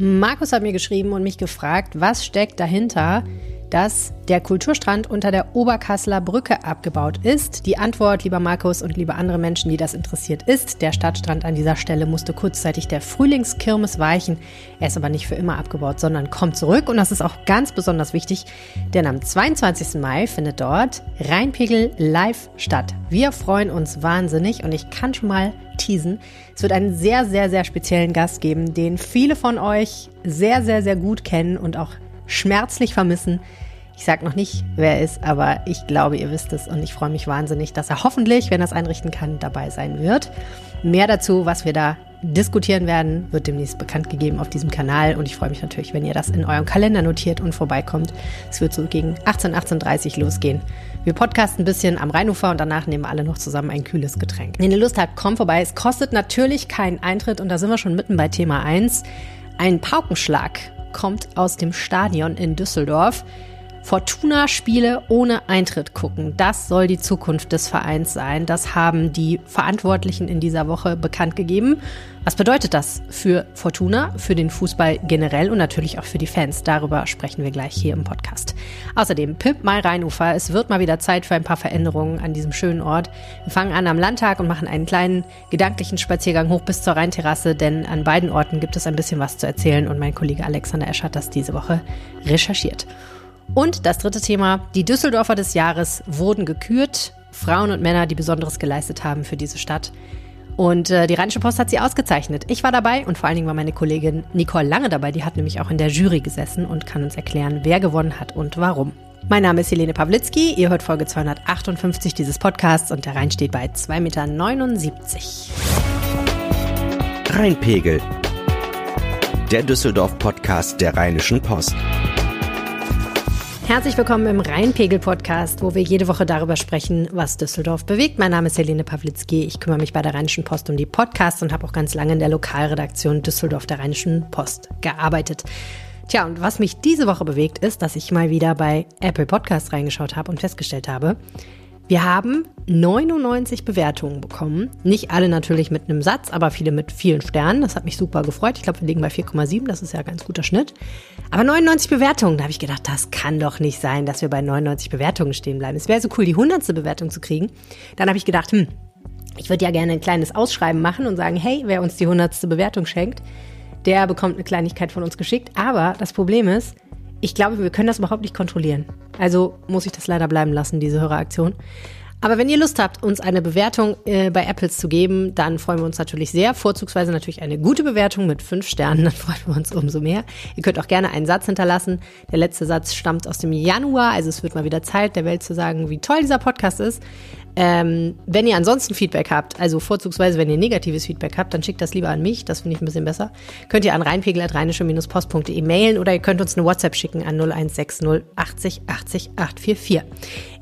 Markus hat mir geschrieben und mich gefragt, was steckt dahinter, dass der Kulturstrand unter der Oberkasseler Brücke abgebaut ist. Die Antwort, lieber Markus und liebe andere Menschen, die das interessiert, ist, der Stadtstrand an dieser Stelle musste kurzzeitig der Frühlingskirmes weichen. Er ist aber nicht für immer abgebaut, sondern kommt zurück. Und das ist auch ganz besonders wichtig, denn am 22. Mai findet dort Rheinpegel live statt. Wir freuen uns wahnsinnig und ich kann schon mal teasen. Es wird einen sehr, sehr, sehr speziellen Gast geben, den viele von euch sehr, sehr, sehr gut kennen und auch schmerzlich vermissen. Ich sage noch nicht, wer er ist, aber ich glaube, ihr wisst es und ich freue mich wahnsinnig, dass er hoffentlich, wenn er es einrichten kann, dabei sein wird. Mehr dazu, was wir da diskutieren werden, wird demnächst bekannt gegeben auf diesem Kanal und ich freue mich natürlich, wenn ihr das in eurem Kalender notiert und vorbeikommt. Es wird so gegen 18, 18.30 losgehen. Wir podcasten ein bisschen am Rheinufer und danach nehmen alle noch zusammen ein kühles Getränk. Wenn ihr Lust habt, kommt vorbei. Es kostet natürlich keinen Eintritt und da sind wir schon mitten bei Thema 1. Ein Paukenschlag kommt aus dem Stadion in Düsseldorf. Fortuna-Spiele ohne Eintritt gucken. Das soll die Zukunft des Vereins sein. Das haben die Verantwortlichen in dieser Woche bekannt gegeben. Was bedeutet das für Fortuna, für den Fußball generell und natürlich auch für die Fans? Darüber sprechen wir gleich hier im Podcast. Außerdem Pimp My Rheinufer. Es wird mal wieder Zeit für ein paar Veränderungen an diesem schönen Ort. Wir fangen an am Landtag und machen einen kleinen gedanklichen Spaziergang hoch bis zur Rheinterrasse, denn an beiden Orten gibt es ein bisschen was zu erzählen und mein Kollege Alexander Esch hat das diese Woche recherchiert. Und das dritte Thema, die Düsseldorfer des Jahres wurden gekürt. Frauen und Männer, die Besonderes geleistet haben für diese Stadt. Und äh, die Rheinische Post hat sie ausgezeichnet. Ich war dabei und vor allen Dingen war meine Kollegin Nicole Lange dabei. Die hat nämlich auch in der Jury gesessen und kann uns erklären, wer gewonnen hat und warum. Mein Name ist Helene Pawlitzki. Ihr hört Folge 258 dieses Podcasts und der Rhein steht bei 2,79 Meter. Rheinpegel. Der Düsseldorf-Podcast der Rheinischen Post. Herzlich willkommen im Rheinpegel-Podcast, wo wir jede Woche darüber sprechen, was Düsseldorf bewegt. Mein Name ist Helene Pawlitzki. Ich kümmere mich bei der Rheinischen Post um die Podcasts und habe auch ganz lange in der Lokalredaktion Düsseldorf der Rheinischen Post gearbeitet. Tja, und was mich diese Woche bewegt, ist, dass ich mal wieder bei Apple Podcasts reingeschaut habe und festgestellt habe, wir haben 99 Bewertungen bekommen. Nicht alle natürlich mit einem Satz, aber viele mit vielen Sternen. Das hat mich super gefreut. Ich glaube, wir liegen bei 4,7. Das ist ja ein ganz guter Schnitt. Aber 99 Bewertungen, da habe ich gedacht, das kann doch nicht sein, dass wir bei 99 Bewertungen stehen bleiben. Es wäre so cool, die 100. Bewertung zu kriegen. Dann habe ich gedacht, hm, ich würde ja gerne ein kleines Ausschreiben machen und sagen, hey, wer uns die 100. Bewertung schenkt, der bekommt eine Kleinigkeit von uns geschickt. Aber das Problem ist, ich glaube, wir können das überhaupt nicht kontrollieren. Also muss ich das leider bleiben lassen, diese Höreraktion. Aber wenn ihr Lust habt, uns eine Bewertung äh, bei Apples zu geben, dann freuen wir uns natürlich sehr. Vorzugsweise natürlich eine gute Bewertung mit fünf Sternen, dann freuen wir uns umso mehr. Ihr könnt auch gerne einen Satz hinterlassen. Der letzte Satz stammt aus dem Januar, also es wird mal wieder Zeit, der Welt zu sagen, wie toll dieser Podcast ist. Ähm, wenn ihr ansonsten Feedback habt, also vorzugsweise, wenn ihr negatives Feedback habt, dann schickt das lieber an mich, das finde ich ein bisschen besser. Könnt ihr an reinpegel.rheinische-post.de mailen oder ihr könnt uns eine WhatsApp schicken an 0160 80 80 844.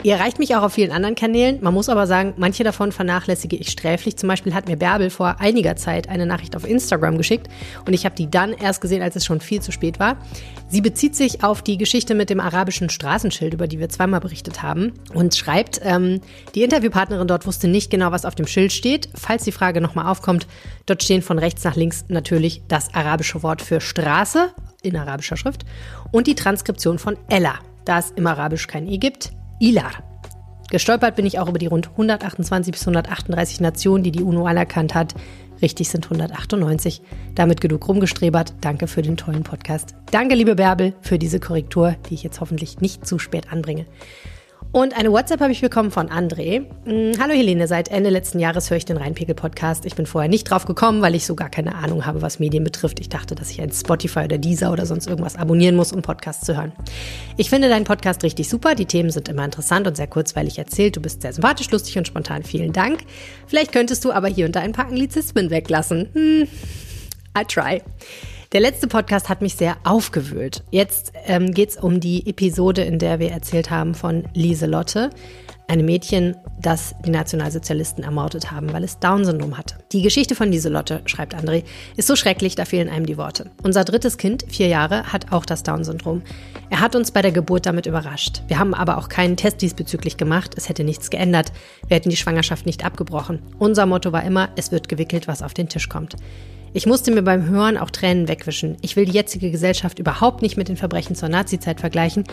Ihr erreicht mich auch auf vielen anderen Kanälen. Man muss aber sagen, manche davon vernachlässige ich sträflich. Zum Beispiel hat mir Bärbel vor einiger Zeit eine Nachricht auf Instagram geschickt und ich habe die dann erst gesehen, als es schon viel zu spät war. Sie bezieht sich auf die Geschichte mit dem arabischen Straßenschild, über die wir zweimal berichtet haben und schreibt, ähm, die Interview Interviewpartnerin dort wusste nicht genau, was auf dem Schild steht. Falls die Frage nochmal aufkommt, dort stehen von rechts nach links natürlich das arabische Wort für Straße in arabischer Schrift und die Transkription von Ella, da es im Arabisch kein I gibt, Ilar. Gestolpert bin ich auch über die rund 128 bis 138 Nationen, die die UNO anerkannt hat. Richtig sind 198. Damit genug rumgestrebert. Danke für den tollen Podcast. Danke, liebe Bärbel, für diese Korrektur, die ich jetzt hoffentlich nicht zu spät anbringe. Und eine WhatsApp habe ich bekommen von André. Mm, hallo Helene, seit Ende letzten Jahres höre ich den Rheinpegel-Podcast. Ich bin vorher nicht drauf gekommen, weil ich so gar keine Ahnung habe, was Medien betrifft. Ich dachte, dass ich ein Spotify oder Deezer oder sonst irgendwas abonnieren muss, um Podcasts zu hören. Ich finde deinen Podcast richtig super. Die Themen sind immer interessant und sehr kurzweilig erzählt. Du bist sehr sympathisch, lustig und spontan. Vielen Dank. Vielleicht könntest du aber hier und da ein paar Anglizismen weglassen. Hm. I try. Der letzte Podcast hat mich sehr aufgewühlt. Jetzt ähm, geht es um die Episode, in der wir erzählt haben von Lieselotte, einem Mädchen, das die Nationalsozialisten ermordet haben, weil es Down-Syndrom hatte. Die Geschichte von Lieselotte, schreibt André, ist so schrecklich, da fehlen einem die Worte. Unser drittes Kind, vier Jahre, hat auch das Down-Syndrom. Er hat uns bei der Geburt damit überrascht. Wir haben aber auch keinen Test diesbezüglich gemacht. Es hätte nichts geändert. Wir hätten die Schwangerschaft nicht abgebrochen. Unser Motto war immer, es wird gewickelt, was auf den Tisch kommt. Ich musste mir beim Hören auch Tränen wegwischen. Ich will die jetzige Gesellschaft überhaupt nicht mit den Verbrechen zur Nazizeit vergleichen.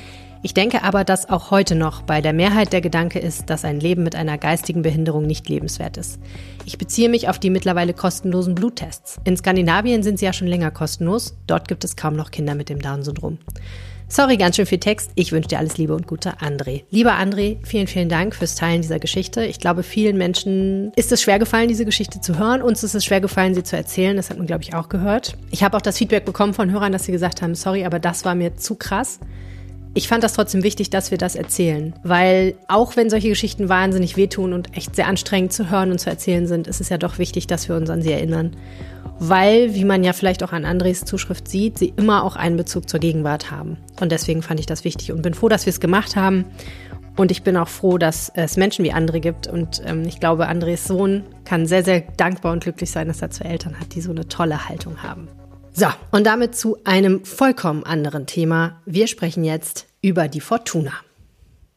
Ich denke aber, dass auch heute noch bei der Mehrheit der Gedanke ist, dass ein Leben mit einer geistigen Behinderung nicht lebenswert ist. Ich beziehe mich auf die mittlerweile kostenlosen Bluttests. In Skandinavien sind sie ja schon länger kostenlos. Dort gibt es kaum noch Kinder mit dem Down-Syndrom. Sorry, ganz schön viel Text. Ich wünsche dir alles Liebe und Gute, André. Lieber André, vielen, vielen Dank fürs Teilen dieser Geschichte. Ich glaube, vielen Menschen ist es schwer gefallen, diese Geschichte zu hören. Uns ist es schwer gefallen, sie zu erzählen. Das hat man, glaube ich, auch gehört. Ich habe auch das Feedback bekommen von Hörern, dass sie gesagt haben, sorry, aber das war mir zu krass. Ich fand das trotzdem wichtig, dass wir das erzählen, weil auch wenn solche Geschichten wahnsinnig wehtun und echt sehr anstrengend zu hören und zu erzählen sind, ist es ja doch wichtig, dass wir uns an sie erinnern weil, wie man ja vielleicht auch an Andres Zuschrift sieht, sie immer auch einen Bezug zur Gegenwart haben. Und deswegen fand ich das wichtig und bin froh, dass wir es gemacht haben. Und ich bin auch froh, dass es Menschen wie André gibt. Und ähm, ich glaube, Andres Sohn kann sehr, sehr dankbar und glücklich sein, dass er zwei Eltern hat, die so eine tolle Haltung haben. So, und damit zu einem vollkommen anderen Thema. Wir sprechen jetzt über die Fortuna.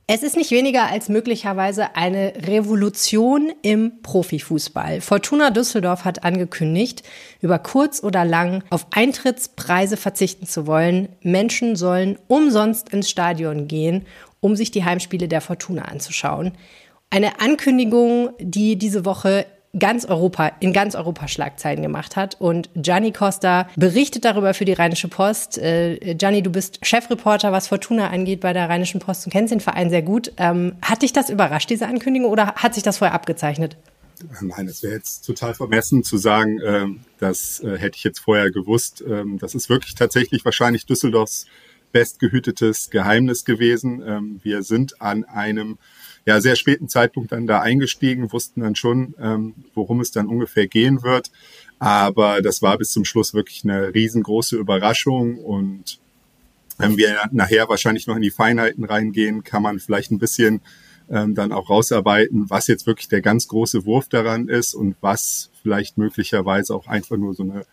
Es ist nicht weniger als möglicherweise eine Revolution im Profifußball. Fortuna Düsseldorf hat angekündigt, über kurz oder lang auf Eintrittspreise verzichten zu wollen. Menschen sollen umsonst ins Stadion gehen, um sich die Heimspiele der Fortuna anzuschauen. Eine Ankündigung, die diese Woche ganz Europa, in ganz Europa Schlagzeilen gemacht hat. Und Gianni Costa berichtet darüber für die Rheinische Post. Äh, Gianni, du bist Chefreporter, was Fortuna angeht bei der Rheinischen Post und kennst den Verein sehr gut. Ähm, hat dich das überrascht, diese Ankündigung, oder hat sich das vorher abgezeichnet? Nein, es wäre jetzt total vermessen zu sagen, äh, das äh, hätte ich jetzt vorher gewusst. Ähm, das ist wirklich tatsächlich wahrscheinlich Düsseldorfs bestgehütetes Geheimnis gewesen. Ähm, wir sind an einem ja, sehr späten Zeitpunkt dann da eingestiegen, wussten dann schon, ähm, worum es dann ungefähr gehen wird. Aber das war bis zum Schluss wirklich eine riesengroße Überraschung und wenn wir nachher wahrscheinlich noch in die Feinheiten reingehen, kann man vielleicht ein bisschen ähm, dann auch rausarbeiten, was jetzt wirklich der ganz große Wurf daran ist und was vielleicht möglicherweise auch einfach nur so eine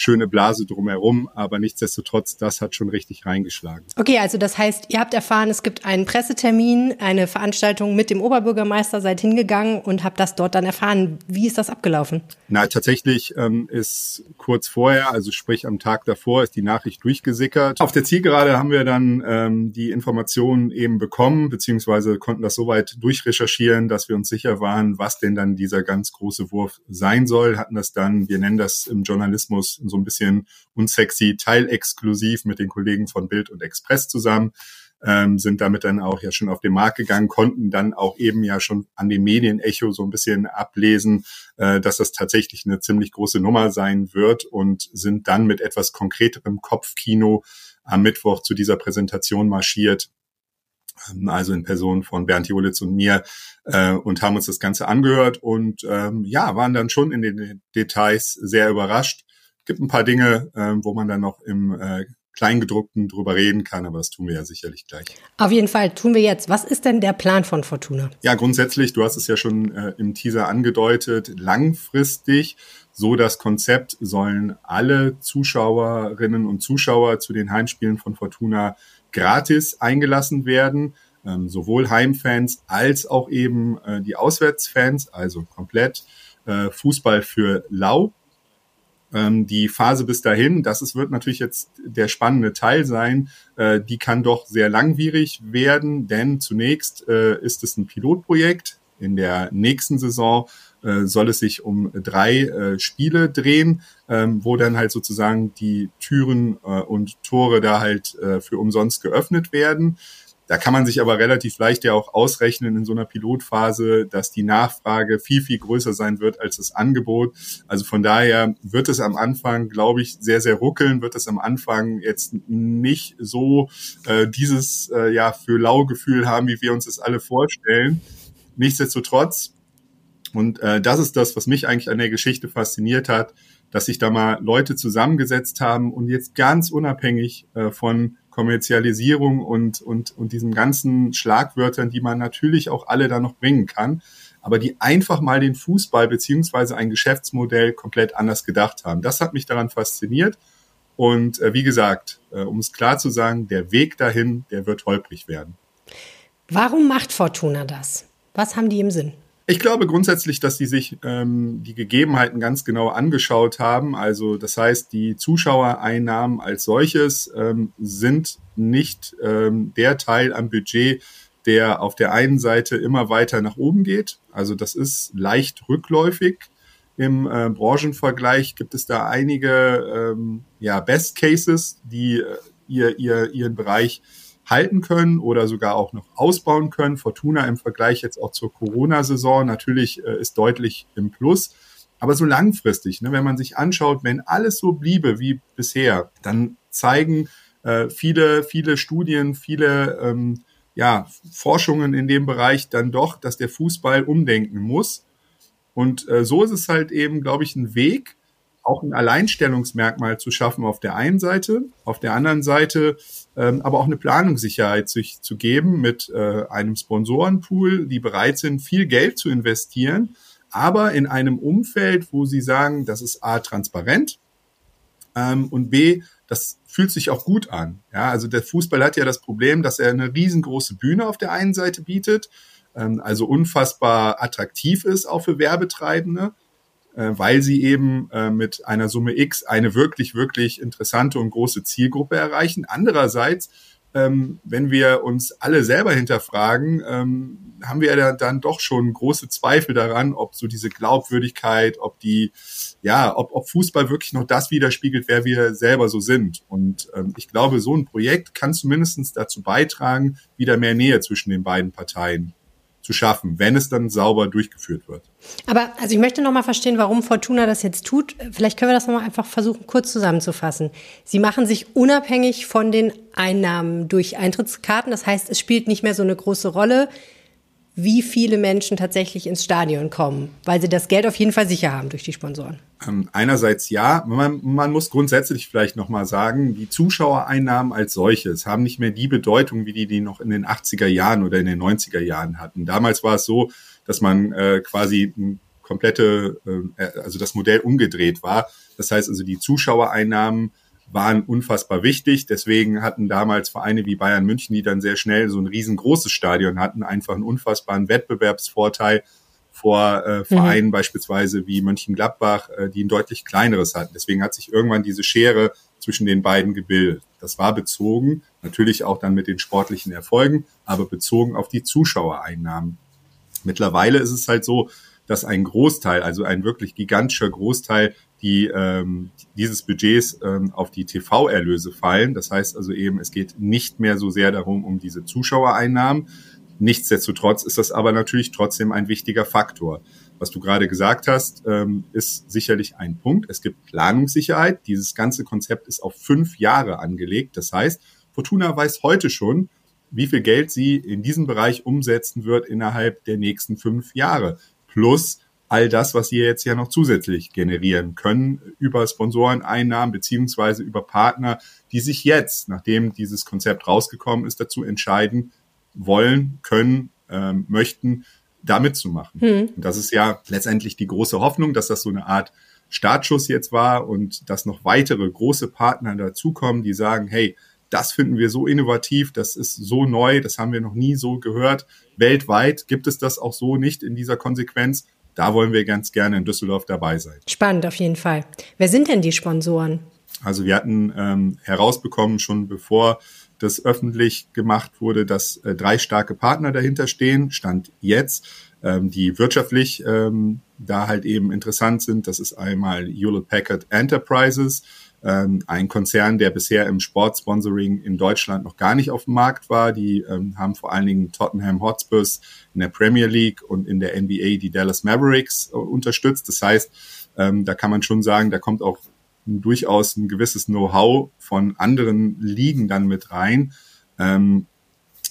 schöne Blase drumherum, aber nichtsdestotrotz, das hat schon richtig reingeschlagen. Okay, also das heißt, ihr habt erfahren, es gibt einen Pressetermin, eine Veranstaltung mit dem Oberbürgermeister, seid hingegangen und habt das dort dann erfahren. Wie ist das abgelaufen? Na, tatsächlich ähm, ist kurz vorher, also sprich am Tag davor, ist die Nachricht durchgesickert. Auf der Zielgerade haben wir dann ähm, die Informationen eben bekommen, beziehungsweise konnten das soweit durchrecherchieren, dass wir uns sicher waren, was denn dann dieser ganz große Wurf sein soll. Hatten das dann, wir nennen das im Journalismus so ein bisschen unsexy, teilexklusiv mit den Kollegen von Bild und Express zusammen, ähm, sind damit dann auch ja schon auf den Markt gegangen, konnten dann auch eben ja schon an dem Medienecho so ein bisschen ablesen, äh, dass das tatsächlich eine ziemlich große Nummer sein wird und sind dann mit etwas konkreterem Kopfkino am Mittwoch zu dieser Präsentation marschiert ähm, also in Person von Bernd Jolitz und mir, äh, und haben uns das Ganze angehört und ähm, ja, waren dann schon in den Details sehr überrascht, gibt ein paar Dinge, äh, wo man dann noch im äh, Kleingedruckten drüber reden kann, aber das tun wir ja sicherlich gleich. Auf jeden Fall tun wir jetzt. Was ist denn der Plan von Fortuna? Ja, grundsätzlich, du hast es ja schon äh, im Teaser angedeutet, langfristig so das Konzept sollen alle Zuschauerinnen und Zuschauer zu den Heimspielen von Fortuna gratis eingelassen werden. Ähm, sowohl Heimfans als auch eben äh, die Auswärtsfans, also komplett äh, Fußball für lau ähm, die Phase bis dahin, das ist, wird natürlich jetzt der spannende Teil sein, äh, die kann doch sehr langwierig werden, denn zunächst äh, ist es ein Pilotprojekt. In der nächsten Saison äh, soll es sich um drei äh, Spiele drehen, ähm, wo dann halt sozusagen die Türen äh, und Tore da halt äh, für umsonst geöffnet werden. Da kann man sich aber relativ leicht ja auch ausrechnen in so einer Pilotphase, dass die Nachfrage viel, viel größer sein wird als das Angebot. Also von daher wird es am Anfang, glaube ich, sehr, sehr ruckeln, wird es am Anfang jetzt nicht so äh, dieses äh, ja für Laugefühl haben, wie wir uns das alle vorstellen. Nichtsdestotrotz, und äh, das ist das, was mich eigentlich an der Geschichte fasziniert hat, dass sich da mal Leute zusammengesetzt haben und jetzt ganz unabhängig äh, von Kommerzialisierung und, und, und diesen ganzen Schlagwörtern, die man natürlich auch alle da noch bringen kann, aber die einfach mal den Fußball beziehungsweise ein Geschäftsmodell komplett anders gedacht haben. Das hat mich daran fasziniert. Und äh, wie gesagt, äh, um es klar zu sagen, der Weg dahin, der wird holprig werden. Warum macht Fortuna das? Was haben die im Sinn? Ich glaube grundsätzlich, dass die sich ähm, die Gegebenheiten ganz genau angeschaut haben. Also das heißt, die Zuschauereinnahmen als solches ähm, sind nicht ähm, der Teil am Budget, der auf der einen Seite immer weiter nach oben geht. Also das ist leicht rückläufig. Im äh, Branchenvergleich gibt es da einige ähm, ja, Best Cases, die äh, ihr, ihr, ihren Bereich halten können oder sogar auch noch ausbauen können. Fortuna im Vergleich jetzt auch zur Corona-Saison natürlich äh, ist deutlich im Plus. Aber so langfristig, ne, wenn man sich anschaut, wenn alles so bliebe wie bisher, dann zeigen äh, viele, viele Studien, viele ähm, ja, Forschungen in dem Bereich dann doch, dass der Fußball umdenken muss. Und äh, so ist es halt eben, glaube ich, ein Weg, auch ein Alleinstellungsmerkmal zu schaffen auf der einen Seite, auf der anderen Seite ähm, aber auch eine Planungssicherheit sich zu geben mit äh, einem Sponsorenpool, die bereit sind, viel Geld zu investieren, aber in einem Umfeld, wo sie sagen, das ist A, transparent ähm, und B, das fühlt sich auch gut an. Ja, also der Fußball hat ja das Problem, dass er eine riesengroße Bühne auf der einen Seite bietet, ähm, also unfassbar attraktiv ist auch für Werbetreibende äh, weil sie eben äh, mit einer Summe X eine wirklich, wirklich interessante und große Zielgruppe erreichen. Andererseits, ähm, wenn wir uns alle selber hinterfragen, ähm, haben wir ja dann doch schon große Zweifel daran, ob so diese Glaubwürdigkeit, ob die, ja, ob, ob Fußball wirklich noch das widerspiegelt, wer wir selber so sind. Und ähm, ich glaube, so ein Projekt kann zumindest dazu beitragen, wieder mehr Nähe zwischen den beiden Parteien zu schaffen, wenn es dann sauber durchgeführt wird. Aber also ich möchte noch mal verstehen, warum Fortuna das jetzt tut. Vielleicht können wir das noch mal einfach versuchen, kurz zusammenzufassen. Sie machen sich unabhängig von den Einnahmen durch Eintrittskarten. Das heißt, es spielt nicht mehr so eine große Rolle, wie viele Menschen tatsächlich ins Stadion kommen, weil sie das Geld auf jeden Fall sicher haben durch die Sponsoren. Ähm, einerseits ja, man, man muss grundsätzlich vielleicht nochmal sagen, die Zuschauereinnahmen als solches haben nicht mehr die Bedeutung, wie die die noch in den 80er Jahren oder in den 90er Jahren hatten. Damals war es so, dass man äh, quasi komplette, äh, also das Modell umgedreht war. Das heißt also, die Zuschauereinnahmen waren unfassbar wichtig. Deswegen hatten damals Vereine wie Bayern München, die dann sehr schnell so ein riesengroßes Stadion hatten, einfach einen unfassbaren Wettbewerbsvorteil vor äh, Vereinen mhm. beispielsweise wie Mönchengladbach, äh, die ein deutlich kleineres hatten. Deswegen hat sich irgendwann diese Schere zwischen den beiden gebildet. Das war bezogen, natürlich auch dann mit den sportlichen Erfolgen, aber bezogen auf die Zuschauereinnahmen. Mittlerweile ist es halt so, dass ein Großteil, also ein wirklich gigantischer Großteil die ähm, dieses Budgets ähm, auf die TV-Erlöse fallen. Das heißt also eben, es geht nicht mehr so sehr darum, um diese Zuschauereinnahmen. Nichtsdestotrotz ist das aber natürlich trotzdem ein wichtiger Faktor. Was du gerade gesagt hast, ähm, ist sicherlich ein Punkt. Es gibt Planungssicherheit. Dieses ganze Konzept ist auf fünf Jahre angelegt. Das heißt, Fortuna weiß heute schon, wie viel Geld sie in diesem Bereich umsetzen wird innerhalb der nächsten fünf Jahre. Plus all das, was sie jetzt ja noch zusätzlich generieren können über Sponsoreneinnahmen beziehungsweise über Partner, die sich jetzt, nachdem dieses Konzept rausgekommen ist, dazu entscheiden wollen, können, ähm, möchten, da mitzumachen. Hm. Und das ist ja letztendlich die große Hoffnung, dass das so eine Art Startschuss jetzt war und dass noch weitere große Partner dazukommen, die sagen, hey, das finden wir so innovativ, das ist so neu, das haben wir noch nie so gehört. Weltweit gibt es das auch so nicht in dieser Konsequenz da wollen wir ganz gerne in Düsseldorf dabei sein. Spannend auf jeden Fall. Wer sind denn die Sponsoren? Also wir hatten ähm, herausbekommen, schon bevor das öffentlich gemacht wurde, dass äh, drei starke Partner dahinter stehen, stand jetzt, ähm, die wirtschaftlich ähm, da halt eben interessant sind. Das ist einmal Hewlett Packard Enterprises, ähm, ein Konzern, der bisher im Sportsponsoring in Deutschland noch gar nicht auf dem Markt war. Die ähm, haben vor allen Dingen Tottenham Hotspurs in der Premier League und in der NBA die Dallas Mavericks äh, unterstützt. Das heißt, ähm, da kann man schon sagen, da kommt auch durchaus ein gewisses Know-how von anderen Ligen dann mit rein. Ähm,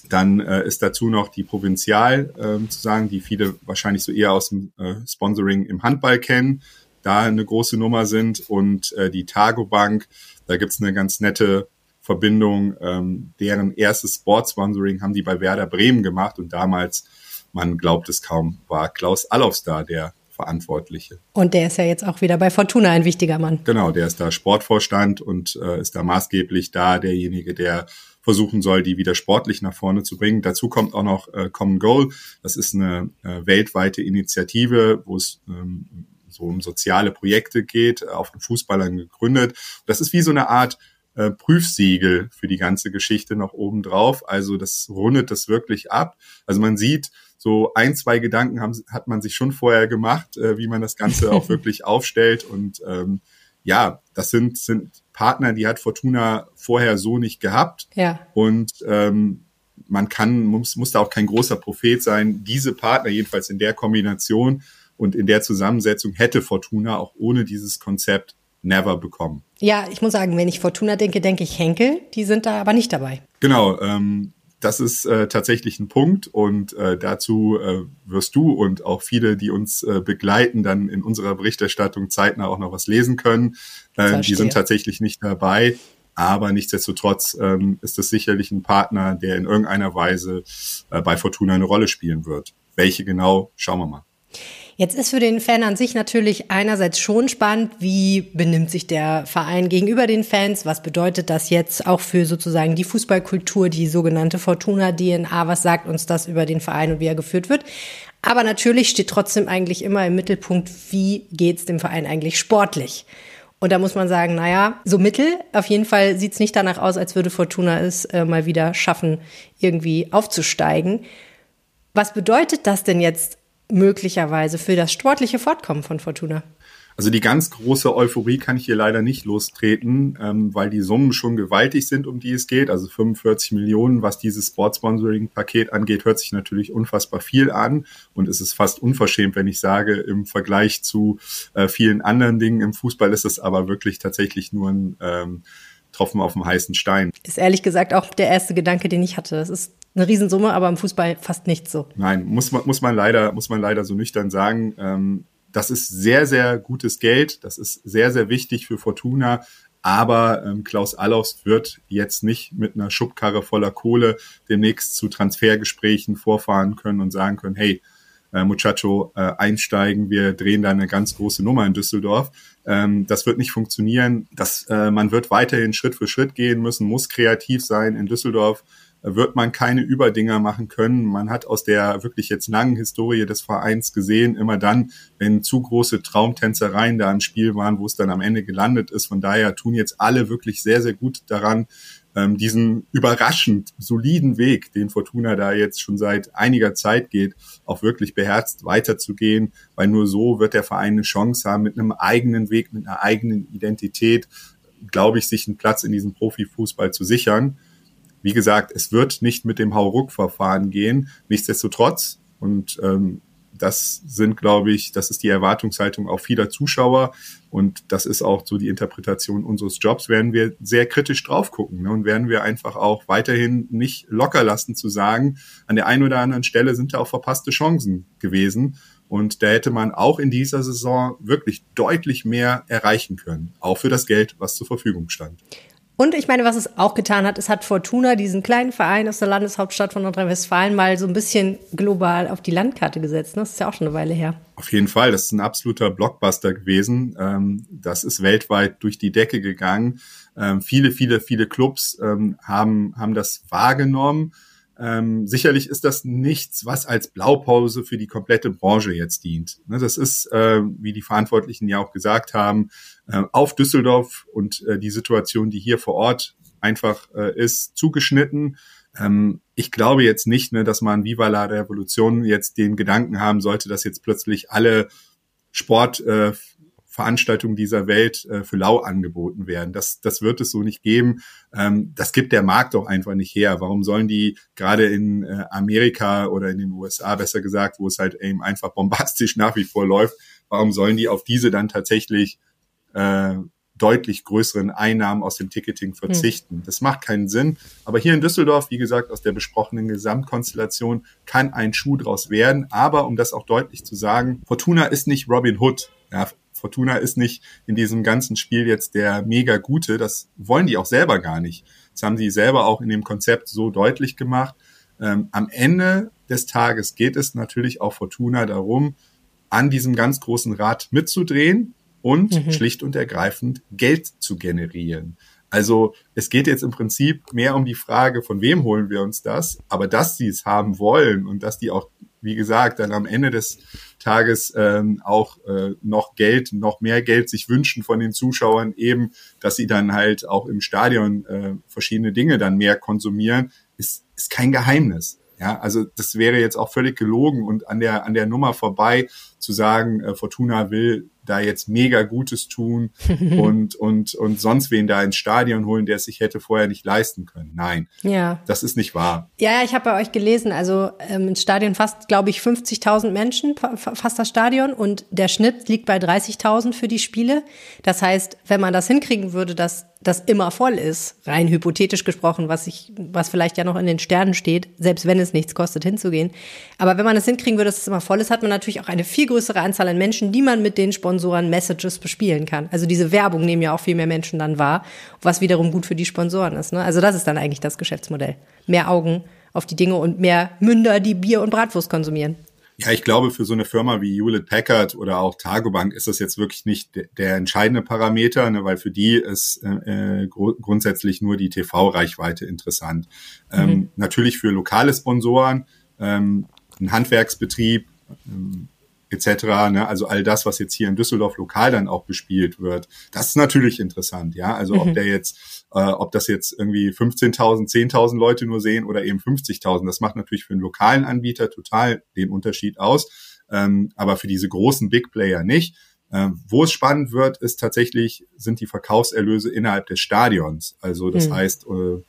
dann äh, ist dazu noch die Provinzial äh, zu sagen, die viele wahrscheinlich so eher aus dem äh, Sponsoring im Handball kennen da eine große Nummer sind und äh, die Targo Bank, da gibt's eine ganz nette Verbindung. Ähm, deren erstes Sportsponsoring haben die bei Werder Bremen gemacht und damals, man glaubt es kaum, war Klaus Allofs da, der Verantwortliche. Und der ist ja jetzt auch wieder bei Fortuna ein wichtiger Mann. Genau, der ist da Sportvorstand und äh, ist da maßgeblich da derjenige, der versuchen soll, die wieder sportlich nach vorne zu bringen. Dazu kommt auch noch äh, Common Goal. Das ist eine äh, weltweite Initiative, wo es ähm, so um soziale Projekte geht, auf den Fußballern gegründet. Das ist wie so eine Art äh, Prüfsiegel für die ganze Geschichte noch oben drauf. Also das rundet das wirklich ab. Also man sieht, so ein, zwei Gedanken haben, hat man sich schon vorher gemacht, äh, wie man das Ganze auch wirklich aufstellt. Und ähm, ja, das sind, sind Partner, die hat Fortuna vorher so nicht gehabt. Ja. Und ähm, man kann, muss, muss da auch kein großer Prophet sein. Diese Partner, jedenfalls in der Kombination und in der Zusammensetzung, hätte Fortuna auch ohne dieses Konzept never bekommen. Ja, ich muss sagen, wenn ich Fortuna denke, denke ich Henkel. Die sind da aber nicht dabei. Genau, ähm, das ist äh, tatsächlich ein Punkt und äh, dazu äh, wirst du und auch viele, die uns äh, begleiten, dann in unserer Berichterstattung zeitnah auch noch was lesen können. Äh, die sind tatsächlich nicht dabei, aber nichtsdestotrotz ähm, ist es sicherlich ein Partner, der in irgendeiner Weise äh, bei Fortuna eine Rolle spielen wird. Welche genau, schauen wir mal. Jetzt ist für den Fan an sich natürlich einerseits schon spannend, wie benimmt sich der Verein gegenüber den Fans? Was bedeutet das jetzt auch für sozusagen die Fußballkultur, die sogenannte Fortuna DNA? Was sagt uns das über den Verein und wie er geführt wird? Aber natürlich steht trotzdem eigentlich immer im Mittelpunkt, wie geht's dem Verein eigentlich sportlich? Und da muss man sagen, naja, so mittel. Auf jeden Fall sieht's nicht danach aus, als würde Fortuna es äh, mal wieder schaffen, irgendwie aufzusteigen. Was bedeutet das denn jetzt möglicherweise für das sportliche Fortkommen von Fortuna? Also die ganz große Euphorie kann ich hier leider nicht lostreten, ähm, weil die Summen schon gewaltig sind, um die es geht. Also 45 Millionen, was dieses Sportsponsoring-Paket angeht, hört sich natürlich unfassbar viel an. Und es ist fast unverschämt, wenn ich sage, im Vergleich zu äh, vielen anderen Dingen im Fußball ist es aber wirklich tatsächlich nur ein ähm, Tropfen auf dem heißen Stein. Ist ehrlich gesagt auch der erste Gedanke, den ich hatte. Es ist eine Riesensumme, aber im Fußball fast nicht so. Nein, muss man, muss man leider, muss man leider so nüchtern sagen. Ähm, das ist sehr, sehr gutes Geld. Das ist sehr, sehr wichtig für Fortuna. Aber ähm, Klaus Allofs wird jetzt nicht mit einer Schubkarre voller Kohle demnächst zu Transfergesprächen vorfahren können und sagen können, hey, äh, Muchacho, äh, einsteigen, wir drehen da eine ganz große Nummer in Düsseldorf. Ähm, das wird nicht funktionieren. Das, äh, man wird weiterhin Schritt für Schritt gehen müssen, muss kreativ sein in Düsseldorf wird man keine Überdinger machen können. Man hat aus der wirklich jetzt langen Historie des Vereins gesehen, immer dann, wenn zu große Traumtänzereien da im Spiel waren, wo es dann am Ende gelandet ist. Von daher tun jetzt alle wirklich sehr, sehr gut daran, ähm, diesen überraschend soliden Weg, den Fortuna da jetzt schon seit einiger Zeit geht, auch wirklich beherzt weiterzugehen, weil nur so wird der Verein eine Chance haben, mit einem eigenen Weg, mit einer eigenen Identität, glaube ich, sich einen Platz in diesem Profifußball zu sichern. Wie gesagt, es wird nicht mit dem Hauruck-Verfahren gehen. Nichtsdestotrotz, und ähm, das sind, glaube ich, das ist die Erwartungshaltung auch vieler Zuschauer und das ist auch so die Interpretation unseres Jobs, werden wir sehr kritisch drauf gucken ne? und werden wir einfach auch weiterhin nicht locker lassen zu sagen, an der einen oder anderen Stelle sind da auch verpasste Chancen gewesen und da hätte man auch in dieser Saison wirklich deutlich mehr erreichen können, auch für das Geld, was zur Verfügung stand. Und ich meine, was es auch getan hat, es hat Fortuna diesen kleinen Verein aus der Landeshauptstadt von Nordrhein-Westfalen mal so ein bisschen global auf die Landkarte gesetzt. Ne? Das ist ja auch schon eine Weile her. Auf jeden Fall, das ist ein absoluter Blockbuster gewesen. Ähm, das ist weltweit durch die Decke gegangen. Ähm, viele, viele, viele Clubs ähm, haben, haben das wahrgenommen sicherlich ist das nichts, was als Blaupause für die komplette Branche jetzt dient. Ne, das ist, äh, wie die Verantwortlichen ja auch gesagt haben, äh, auf Düsseldorf und äh, die Situation, die hier vor Ort einfach äh, ist, zugeschnitten. Ähm, ich glaube jetzt nicht, ne, dass man Viva la Revolution jetzt den Gedanken haben sollte, dass jetzt plötzlich alle Sport äh, dieser Welt äh, für lau angeboten werden. Das, das wird es so nicht geben. Ähm, das gibt der Markt doch einfach nicht her. Warum sollen die gerade in äh, Amerika oder in den USA besser gesagt, wo es halt eben einfach bombastisch nach wie vor läuft, warum sollen die auf diese dann tatsächlich äh, deutlich größeren Einnahmen aus dem Ticketing verzichten. Hm. Das macht keinen Sinn. Aber hier in Düsseldorf, wie gesagt, aus der besprochenen Gesamtkonstellation kann ein Schuh draus werden. Aber um das auch deutlich zu sagen, Fortuna ist nicht Robin Hood. Ja, Fortuna ist nicht in diesem ganzen Spiel jetzt der mega gute. Das wollen die auch selber gar nicht. Das haben sie selber auch in dem Konzept so deutlich gemacht. Ähm, am Ende des Tages geht es natürlich auch Fortuna darum, an diesem ganz großen Rad mitzudrehen und mhm. schlicht und ergreifend Geld zu generieren. Also es geht jetzt im Prinzip mehr um die Frage, von wem holen wir uns das, aber dass sie es haben wollen und dass die auch, wie gesagt, dann am Ende des Tages ähm, auch äh, noch Geld, noch mehr Geld sich wünschen von den Zuschauern, eben, dass sie dann halt auch im Stadion äh, verschiedene Dinge dann mehr konsumieren, ist, ist kein Geheimnis. Ja, also das wäre jetzt auch völlig gelogen und an der an der Nummer vorbei zu sagen, äh, Fortuna will da jetzt mega Gutes tun und, und, und sonst wen da ins Stadion holen, der es sich hätte vorher nicht leisten können. Nein, ja. das ist nicht wahr. Ja, ich habe bei euch gelesen, also ähm, ins Stadion fast, glaube ich, 50.000 Menschen, fast das Stadion und der Schnitt liegt bei 30.000 für die Spiele. Das heißt, wenn man das hinkriegen würde, dass das immer voll ist, rein hypothetisch gesprochen, was ich, was vielleicht ja noch in den Sternen steht, selbst wenn es nichts kostet, hinzugehen. Aber wenn man es hinkriegen würde, dass es immer voll ist, hat man natürlich auch eine viel größere Anzahl an Menschen, die man mit den Sponsoren Messages bespielen kann. Also diese Werbung nehmen ja auch viel mehr Menschen dann wahr, was wiederum gut für die Sponsoren ist. Ne? Also das ist dann eigentlich das Geschäftsmodell. Mehr Augen auf die Dinge und mehr Münder, die Bier und Bratwurst konsumieren. Ja, ich glaube, für so eine Firma wie Hewlett Packard oder auch Targobank ist das jetzt wirklich nicht der, der entscheidende Parameter, ne, weil für die ist äh, gr grundsätzlich nur die TV-Reichweite interessant. Ähm, mhm. Ähm, natürlich für lokale Sponsoren, ähm, ein Handwerksbetrieb, ähm, etc. Ne? Also all das, was jetzt hier in Düsseldorf lokal dann auch bespielt wird, das ist natürlich interessant, ja. Also mhm. ob der jetzt, äh, ob das jetzt irgendwie 15.000, 10.000 Leute nur sehen oder eben 50.000, das macht natürlich für einen lokalen Anbieter total den Unterschied aus, ähm, aber für diese großen Big Player nicht. Ähm, wo es spannend wird, ist tatsächlich, sind die Verkaufserlöse innerhalb des Stadions. Also das mhm. heißt, äh,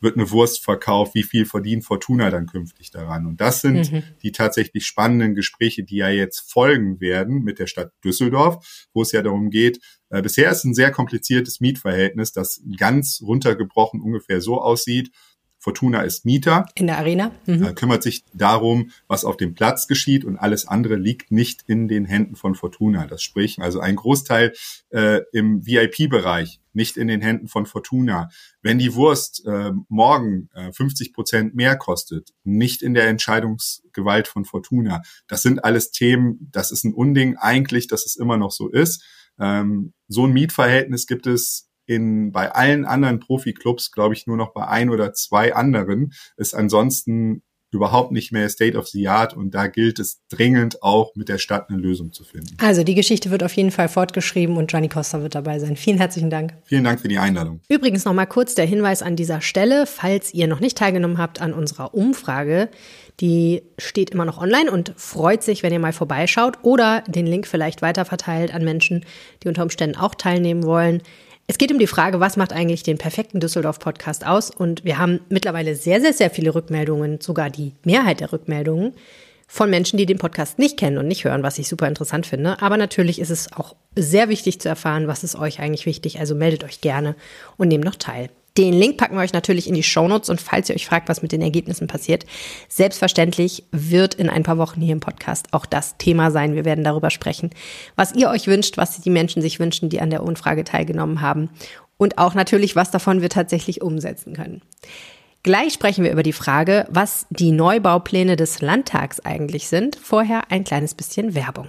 wird eine Wurst verkauft, wie viel verdient Fortuna dann künftig daran. Und das sind mhm. die tatsächlich spannenden Gespräche, die ja jetzt folgen werden mit der Stadt Düsseldorf, wo es ja darum geht, äh, bisher ist ein sehr kompliziertes Mietverhältnis, das ganz runtergebrochen ungefähr so aussieht. Fortuna ist Mieter. In der Arena. Mhm. Äh, kümmert sich darum, was auf dem Platz geschieht und alles andere liegt nicht in den Händen von Fortuna. Das sprich, also ein Großteil äh, im VIP-Bereich nicht in den Händen von Fortuna. Wenn die Wurst äh, morgen äh, 50 Prozent mehr kostet, nicht in der Entscheidungsgewalt von Fortuna. Das sind alles Themen, das ist ein Unding eigentlich, dass es immer noch so ist. Ähm, so ein Mietverhältnis gibt es in, bei allen anderen Profi-Clubs, glaube ich, nur noch bei ein oder zwei anderen, ist ansonsten überhaupt nicht mehr State of the Art und da gilt es dringend auch mit der Stadt eine Lösung zu finden. Also die Geschichte wird auf jeden Fall fortgeschrieben und Johnny Costa wird dabei sein. Vielen herzlichen Dank. Vielen Dank für die Einladung. Übrigens noch mal kurz der Hinweis an dieser Stelle, falls ihr noch nicht teilgenommen habt an unserer Umfrage, die steht immer noch online und freut sich, wenn ihr mal vorbeischaut oder den Link vielleicht weiterverteilt an Menschen, die unter Umständen auch teilnehmen wollen. Es geht um die Frage, was macht eigentlich den perfekten Düsseldorf-Podcast aus? Und wir haben mittlerweile sehr, sehr, sehr viele Rückmeldungen, sogar die Mehrheit der Rückmeldungen von Menschen, die den Podcast nicht kennen und nicht hören, was ich super interessant finde. Aber natürlich ist es auch sehr wichtig zu erfahren, was ist euch eigentlich wichtig. Also meldet euch gerne und nehmt noch teil. Den Link packen wir euch natürlich in die Shownotes und falls ihr euch fragt, was mit den Ergebnissen passiert, selbstverständlich wird in ein paar Wochen hier im Podcast auch das Thema sein. Wir werden darüber sprechen, was ihr euch wünscht, was die Menschen sich wünschen, die an der Umfrage teilgenommen haben und auch natürlich, was davon wir tatsächlich umsetzen können. Gleich sprechen wir über die Frage, was die Neubaupläne des Landtags eigentlich sind. Vorher ein kleines bisschen Werbung.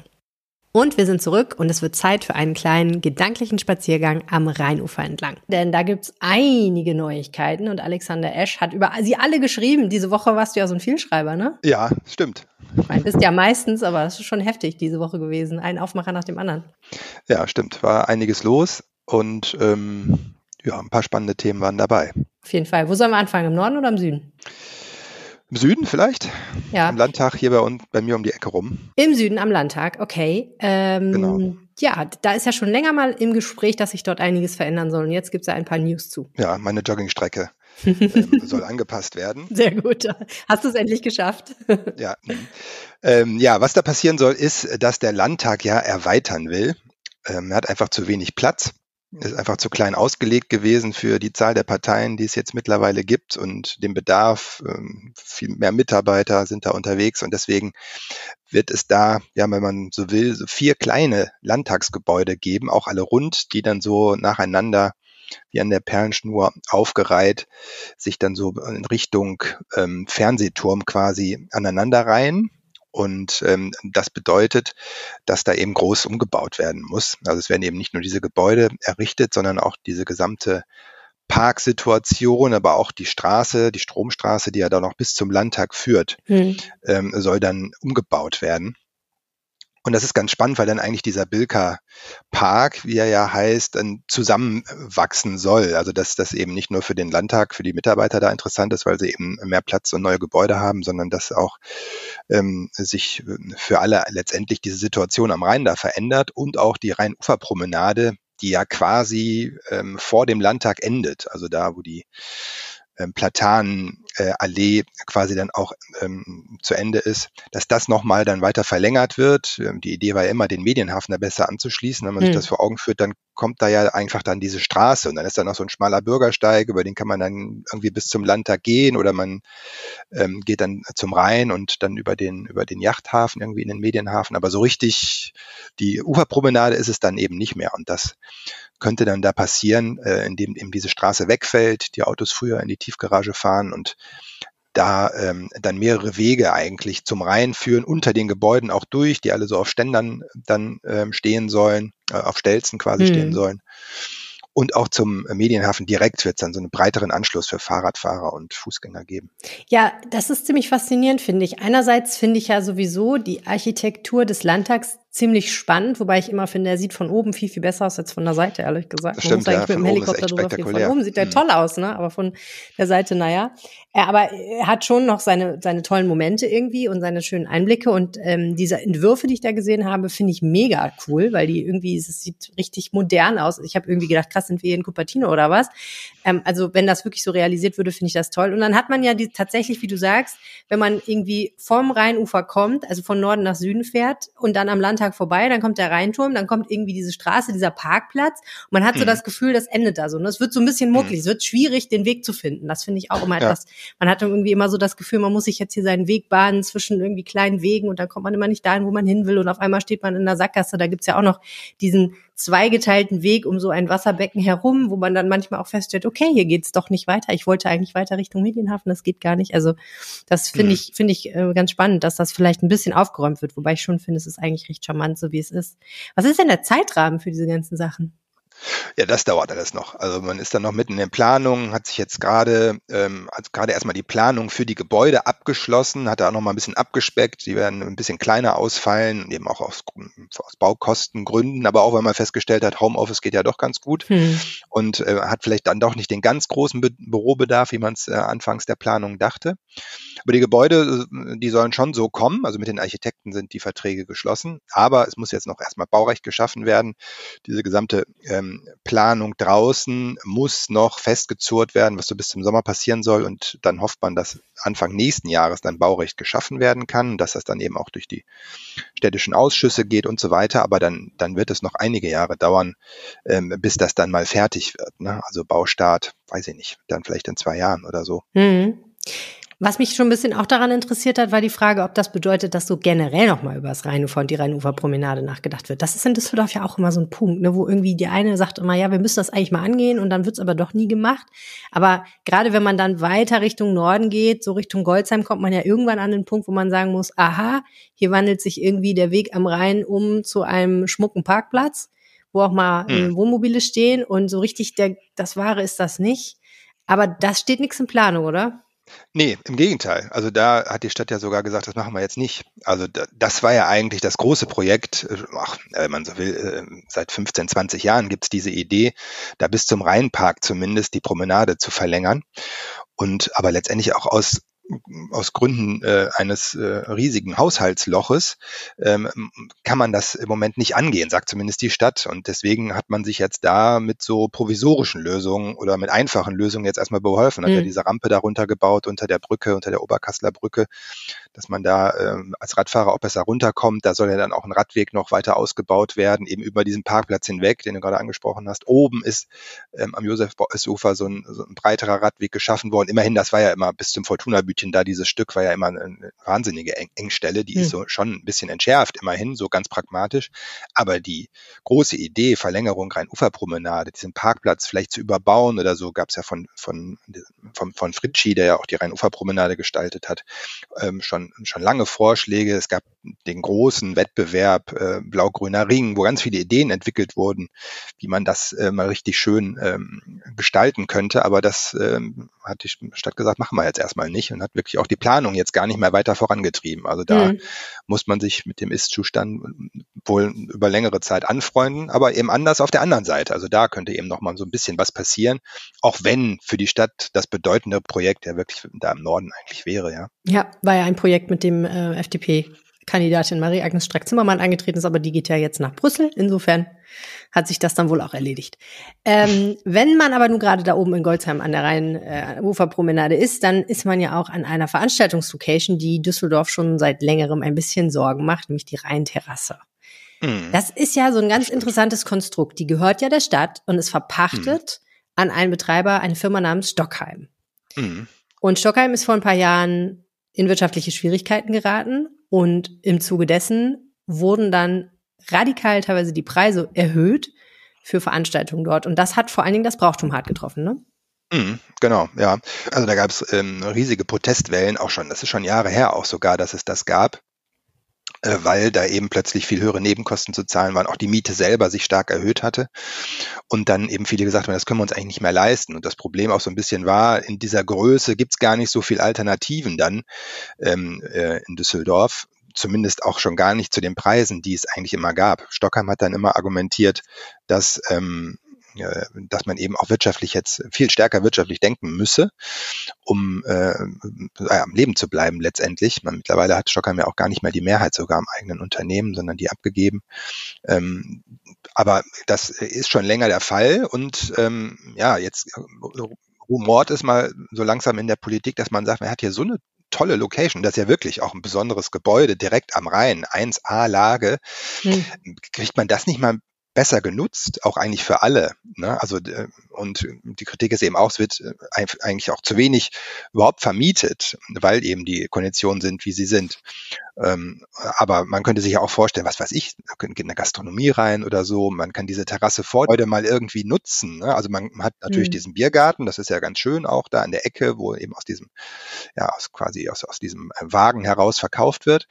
Und wir sind zurück und es wird Zeit für einen kleinen gedanklichen Spaziergang am Rheinufer entlang. Denn da gibt's einige Neuigkeiten und Alexander Esch hat über sie alle geschrieben. Diese Woche warst du ja so ein Vielschreiber, ne? Ja, stimmt. Ich meine, bist ja meistens, aber das ist schon heftig diese Woche gewesen. Ein Aufmacher nach dem anderen. Ja, stimmt. War einiges los und ähm, ja, ein paar spannende Themen waren dabei. Auf jeden Fall. Wo sollen wir anfangen? Im Norden oder im Süden? Im Süden vielleicht? Ja. Am Landtag hier bei uns, bei mir um die Ecke rum. Im Süden am Landtag, okay. Ähm, genau. Ja, da ist ja schon länger mal im Gespräch, dass sich dort einiges verändern soll. Und jetzt gibt es ja ein paar News zu. Ja, meine Joggingstrecke ähm, soll angepasst werden. Sehr gut. Hast du es endlich geschafft? ja. Ähm, ja, was da passieren soll, ist, dass der Landtag ja erweitern will. Ähm, er hat einfach zu wenig Platz. Ist einfach zu klein ausgelegt gewesen für die Zahl der Parteien, die es jetzt mittlerweile gibt und den Bedarf. Ähm, viel mehr Mitarbeiter sind da unterwegs und deswegen wird es da, ja, wenn man so will, so vier kleine Landtagsgebäude geben, auch alle rund, die dann so nacheinander wie an der Perlenschnur aufgereiht, sich dann so in Richtung ähm, Fernsehturm quasi aneinanderreihen. Und ähm, das bedeutet, dass da eben groß umgebaut werden muss. Also es werden eben nicht nur diese Gebäude errichtet, sondern auch diese gesamte Parksituation, aber auch die Straße, die Stromstraße, die ja da noch bis zum Landtag führt, hm. ähm, soll dann umgebaut werden. Und das ist ganz spannend, weil dann eigentlich dieser Bilka Park, wie er ja heißt, dann zusammenwachsen soll. Also dass das eben nicht nur für den Landtag, für die Mitarbeiter da interessant ist, weil sie eben mehr Platz und neue Gebäude haben, sondern dass auch ähm, sich für alle letztendlich diese Situation am Rhein da verändert und auch die Rheinuferpromenade, die ja quasi ähm, vor dem Landtag endet. Also da, wo die ähm, Platanenallee äh, quasi dann auch ähm, zu Ende ist, dass das nochmal dann weiter verlängert wird. Ähm, die Idee war ja immer, den Medienhafen da besser anzuschließen. Wenn man mhm. sich das vor Augen führt, dann kommt da ja einfach dann diese Straße und dann ist da noch so ein schmaler Bürgersteig, über den kann man dann irgendwie bis zum Landtag gehen oder man ähm, geht dann zum Rhein und dann über den, über den Yachthafen irgendwie in den Medienhafen. Aber so richtig die Uferpromenade ist es dann eben nicht mehr und das könnte dann da passieren, äh, indem eben diese Straße wegfällt, die Autos früher in die Tiefgarage fahren und da ähm, dann mehrere Wege eigentlich zum Rhein führen, unter den Gebäuden auch durch, die alle so auf Ständern dann ähm, stehen sollen, äh, auf Stelzen quasi mhm. stehen sollen. Und auch zum Medienhafen direkt wird es dann so einen breiteren Anschluss für Fahrradfahrer und Fußgänger geben. Ja, das ist ziemlich faszinierend, finde ich. Einerseits finde ich ja sowieso die Architektur des Landtags ziemlich spannend, wobei ich immer finde, er sieht von oben viel, viel besser aus als von der Seite, ehrlich gesagt. Das stimmt, ja, mit dem Helikopter drüber fliegen. Von oben sieht er mhm. toll aus, ne? Aber von der Seite, naja. Er, aber er hat schon noch seine, seine tollen Momente irgendwie und seine schönen Einblicke. Und ähm, diese Entwürfe, die ich da gesehen habe, finde ich mega cool, weil die irgendwie, es sieht richtig modern aus. Ich habe irgendwie gedacht, krass, sind wir hier in Cupertino oder was? Ähm, also wenn das wirklich so realisiert würde, finde ich das toll. Und dann hat man ja die tatsächlich, wie du sagst, wenn man irgendwie vom Rheinufer kommt, also von Norden nach Süden fährt und dann am Landtag vorbei, dann kommt der Rheinturm, dann kommt irgendwie diese Straße, dieser Parkplatz. Und man hat so mhm. das Gefühl, das endet da so. Und es wird so ein bisschen mucklig, mhm. es wird schwierig, den Weg zu finden. Das finde ich auch immer ja. etwas man hat irgendwie immer so das Gefühl, man muss sich jetzt hier seinen Weg bahnen zwischen irgendwie kleinen Wegen und dann kommt man immer nicht dahin, wo man hin will und auf einmal steht man in der Sackgasse. Da gibt's ja auch noch diesen zweigeteilten Weg um so ein Wasserbecken herum, wo man dann manchmal auch feststellt, okay, hier geht's doch nicht weiter. Ich wollte eigentlich weiter Richtung Medienhafen, das geht gar nicht. Also das finde mhm. ich finde ich äh, ganz spannend, dass das vielleicht ein bisschen aufgeräumt wird, wobei ich schon finde, es ist eigentlich recht charmant, so wie es ist. Was ist denn der Zeitrahmen für diese ganzen Sachen? Ja, das dauert alles noch. Also man ist dann noch mitten in der Planung, hat sich jetzt gerade ähm, also gerade erstmal die Planung für die Gebäude abgeschlossen, hat da auch noch mal ein bisschen abgespeckt. Die werden ein bisschen kleiner ausfallen, eben auch aus, aus Baukostengründen, aber auch weil man festgestellt hat, Homeoffice geht ja doch ganz gut hm. und äh, hat vielleicht dann doch nicht den ganz großen Bü Bürobedarf, wie man es äh, anfangs der Planung dachte. Aber die Gebäude, äh, die sollen schon so kommen. Also mit den Architekten sind die Verträge geschlossen. Aber es muss jetzt noch erstmal Baurecht geschaffen werden. Diese gesamte ähm, Planung draußen muss noch festgezurrt werden, was so bis zum Sommer passieren soll. Und dann hofft man, dass Anfang nächsten Jahres dann Baurecht geschaffen werden kann, dass das dann eben auch durch die städtischen Ausschüsse geht und so weiter. Aber dann, dann wird es noch einige Jahre dauern, ähm, bis das dann mal fertig wird. Ne? Also Baustart, weiß ich nicht, dann vielleicht in zwei Jahren oder so. Mhm. Was mich schon ein bisschen auch daran interessiert hat, war die Frage, ob das bedeutet, dass so generell nochmal über das Rheinufer und die Rheinuferpromenade nachgedacht wird. Das ist in Düsseldorf ja auch immer so ein Punkt, ne, wo irgendwie die eine sagt immer, ja, wir müssen das eigentlich mal angehen und dann wird's aber doch nie gemacht. Aber gerade wenn man dann weiter Richtung Norden geht, so Richtung Goldsheim, kommt man ja irgendwann an den Punkt, wo man sagen muss, aha, hier wandelt sich irgendwie der Weg am Rhein um zu einem schmucken Parkplatz, wo auch mal hm. Wohnmobile stehen und so richtig der, das Wahre ist das nicht. Aber das steht nichts in Planung, oder? Nee, im Gegenteil. Also da hat die Stadt ja sogar gesagt, das machen wir jetzt nicht. Also das war ja eigentlich das große Projekt, äh, ach, wenn man so will, äh, seit 15, 20 Jahren gibt's diese Idee, da bis zum Rheinpark zumindest die Promenade zu verlängern. Und aber letztendlich auch aus aus Gründen äh, eines äh, riesigen Haushaltsloches ähm, kann man das im Moment nicht angehen, sagt zumindest die Stadt. Und deswegen hat man sich jetzt da mit so provisorischen Lösungen oder mit einfachen Lösungen jetzt erstmal beholfen. Hat mhm. ja diese Rampe darunter gebaut unter der Brücke, unter der Oberkasseler Brücke, dass man da ähm, als Radfahrer auch besser runterkommt. Da soll ja dann auch ein Radweg noch weiter ausgebaut werden, eben über diesen Parkplatz hinweg, den du gerade angesprochen hast. Oben ist ähm, am Josef-Ufer so ein, so ein breiterer Radweg geschaffen worden. Immerhin, das war ja immer bis zum Fortuna-Bütchen da, dieses Stück war ja immer eine wahnsinnige Eng Engstelle. Die hm. ist so schon ein bisschen entschärft, immerhin, so ganz pragmatisch. Aber die große Idee, Verlängerung Rhein-Ufer-Promenade, diesen Parkplatz vielleicht zu überbauen oder so, gab es ja von, von, von, von Fritschi, der ja auch die Rhein-Ufer-Promenade gestaltet hat, ähm, schon, schon lange Vorschläge. Es gab den großen Wettbewerb äh, Blau-Grüner Ring, wo ganz viele Ideen entwickelt wurden, wie man das äh, mal richtig schön ähm, gestalten könnte. Aber das ähm, hat die Stadt gesagt, machen wir jetzt erstmal nicht und hat wirklich auch die Planung jetzt gar nicht mehr weiter vorangetrieben. Also da mhm. muss man sich mit dem Ist-Zustand wohl über längere Zeit anfreunden, aber eben anders auf der anderen Seite. Also da könnte eben noch mal so ein bisschen was passieren, auch wenn für die Stadt das bedeutende Projekt ja wirklich da im Norden eigentlich wäre, ja. Ja, war ja ein Projekt mit dem äh, FDP Kandidatin Marie-Agnes Strack-Zimmermann angetreten ist, aber die geht ja jetzt nach Brüssel. Insofern hat sich das dann wohl auch erledigt. Ähm, wenn man aber nun gerade da oben in Goldsheim an der Rhein-Uferpromenade äh, ist, dann ist man ja auch an einer Veranstaltungslocation, die Düsseldorf schon seit längerem ein bisschen Sorgen macht, nämlich die Rheinterrasse. Mhm. Das ist ja so ein ganz interessantes Konstrukt. Die gehört ja der Stadt und ist verpachtet mhm. an einen Betreiber, eine Firma namens Stockheim. Mhm. Und Stockheim ist vor ein paar Jahren in wirtschaftliche Schwierigkeiten geraten und im Zuge dessen wurden dann radikal teilweise die Preise erhöht für Veranstaltungen dort. Und das hat vor allen Dingen das Brauchtum hart getroffen, ne? Mhm, genau, ja. Also da gab es ähm, riesige Protestwellen auch schon. Das ist schon Jahre her auch sogar, dass es das gab, weil da eben plötzlich viel höhere Nebenkosten zu zahlen waren, auch die Miete selber sich stark erhöht hatte. Und dann eben viele gesagt haben, das können wir uns eigentlich nicht mehr leisten. Und das Problem auch so ein bisschen war, in dieser Größe gibt es gar nicht so viel Alternativen dann ähm, äh, in Düsseldorf zumindest auch schon gar nicht zu den Preisen, die es eigentlich immer gab. Stockheim hat dann immer argumentiert, dass ähm, dass man eben auch wirtschaftlich jetzt viel stärker wirtschaftlich denken müsse, um äh, am Leben zu bleiben letztendlich. Man, mittlerweile hat Stockheim ja auch gar nicht mehr die Mehrheit sogar am eigenen Unternehmen, sondern die abgegeben. Ähm, aber das ist schon länger der Fall und ähm, ja, jetzt rumort es mal so langsam in der Politik, dass man sagt, man hat hier so eine tolle Location. Das ist ja wirklich auch ein besonderes Gebäude direkt am Rhein, 1A-Lage. Hm. Kriegt man das nicht mal besser genutzt, auch eigentlich für alle. Ne? Also und die Kritik ist eben auch, es wird äh, eigentlich auch zu wenig überhaupt vermietet, weil eben die Konditionen sind, wie sie sind. Ähm, aber man könnte sich ja auch vorstellen, was weiß ich, man geht in eine Gastronomie rein oder so, man kann diese Terrasse vor heute mal irgendwie nutzen. Ne? Also man hat natürlich mhm. diesen Biergarten, das ist ja ganz schön auch da an der Ecke, wo eben aus diesem, ja, aus quasi aus, aus diesem Wagen heraus verkauft wird.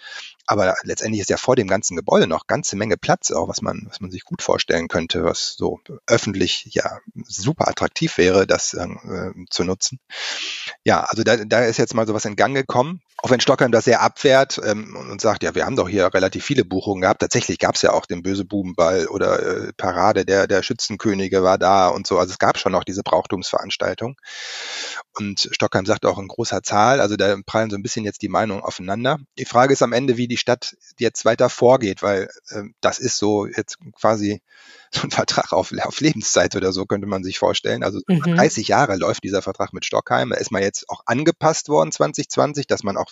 Aber letztendlich ist ja vor dem ganzen Gebäude noch ganze Menge Platz, auch was man, was man sich gut vorstellen könnte, was so öffentlich ja super attraktiv wäre, das äh, zu nutzen. Ja, also da, da ist jetzt mal sowas in Gang gekommen. Auch wenn Stockholm das sehr abwehrt ähm, und sagt, ja, wir haben doch hier relativ viele Buchungen gehabt. Tatsächlich gab es ja auch den Böse Bubenball oder äh, Parade der, der Schützenkönige war da und so. Also es gab schon noch diese Brauchtumsveranstaltung. Und Stockheim sagt auch in großer Zahl. Also da prallen so ein bisschen jetzt die Meinungen aufeinander. Die Frage ist am Ende, wie die Stadt jetzt weiter vorgeht, weil äh, das ist so jetzt quasi so ein Vertrag auf, auf Lebenszeit oder so, könnte man sich vorstellen. Also mhm. 30 Jahre läuft dieser Vertrag mit Stockheim. Da ist man jetzt auch angepasst worden 2020, dass man auch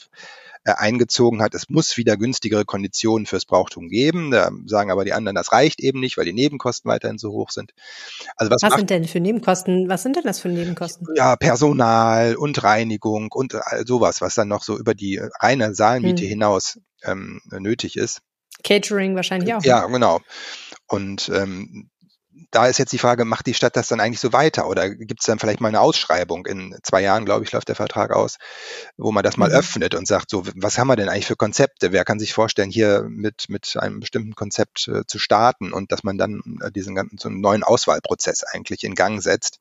eingezogen hat, es muss wieder günstigere Konditionen fürs Brauchtum geben. Da sagen aber die anderen, das reicht eben nicht, weil die Nebenkosten weiterhin so hoch sind. Also was, was sind denn für Nebenkosten? Was sind denn das für Nebenkosten? Ja, Personal und Reinigung und sowas, was dann noch so über die reine Saalmiete hm. hinaus ähm, nötig ist. Catering wahrscheinlich auch. Ja, genau. Und ähm, da ist jetzt die Frage, macht die Stadt das dann eigentlich so weiter oder gibt es dann vielleicht mal eine Ausschreibung? In zwei Jahren, glaube ich, läuft der Vertrag aus, wo man das mal mhm. öffnet und sagt, so, was haben wir denn eigentlich für Konzepte? Wer kann sich vorstellen, hier mit, mit einem bestimmten Konzept äh, zu starten und dass man dann äh, diesen ganzen so einen neuen Auswahlprozess eigentlich in Gang setzt?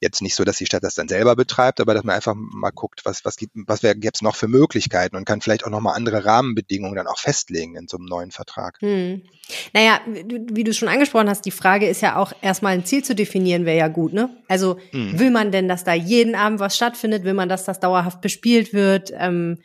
Jetzt nicht so, dass die Stadt das dann selber betreibt, aber dass man einfach mal guckt, was, was gibt, was gäbe es noch für Möglichkeiten und kann vielleicht auch nochmal andere Rahmenbedingungen dann auch festlegen in so einem neuen Vertrag. Hm. Naja, wie, wie du schon angesprochen hast, die Frage ist ja auch erstmal ein Ziel zu definieren, wäre ja gut, ne? Also hm. will man denn, dass da jeden Abend was stattfindet? Will man, dass das dauerhaft bespielt wird? Ähm,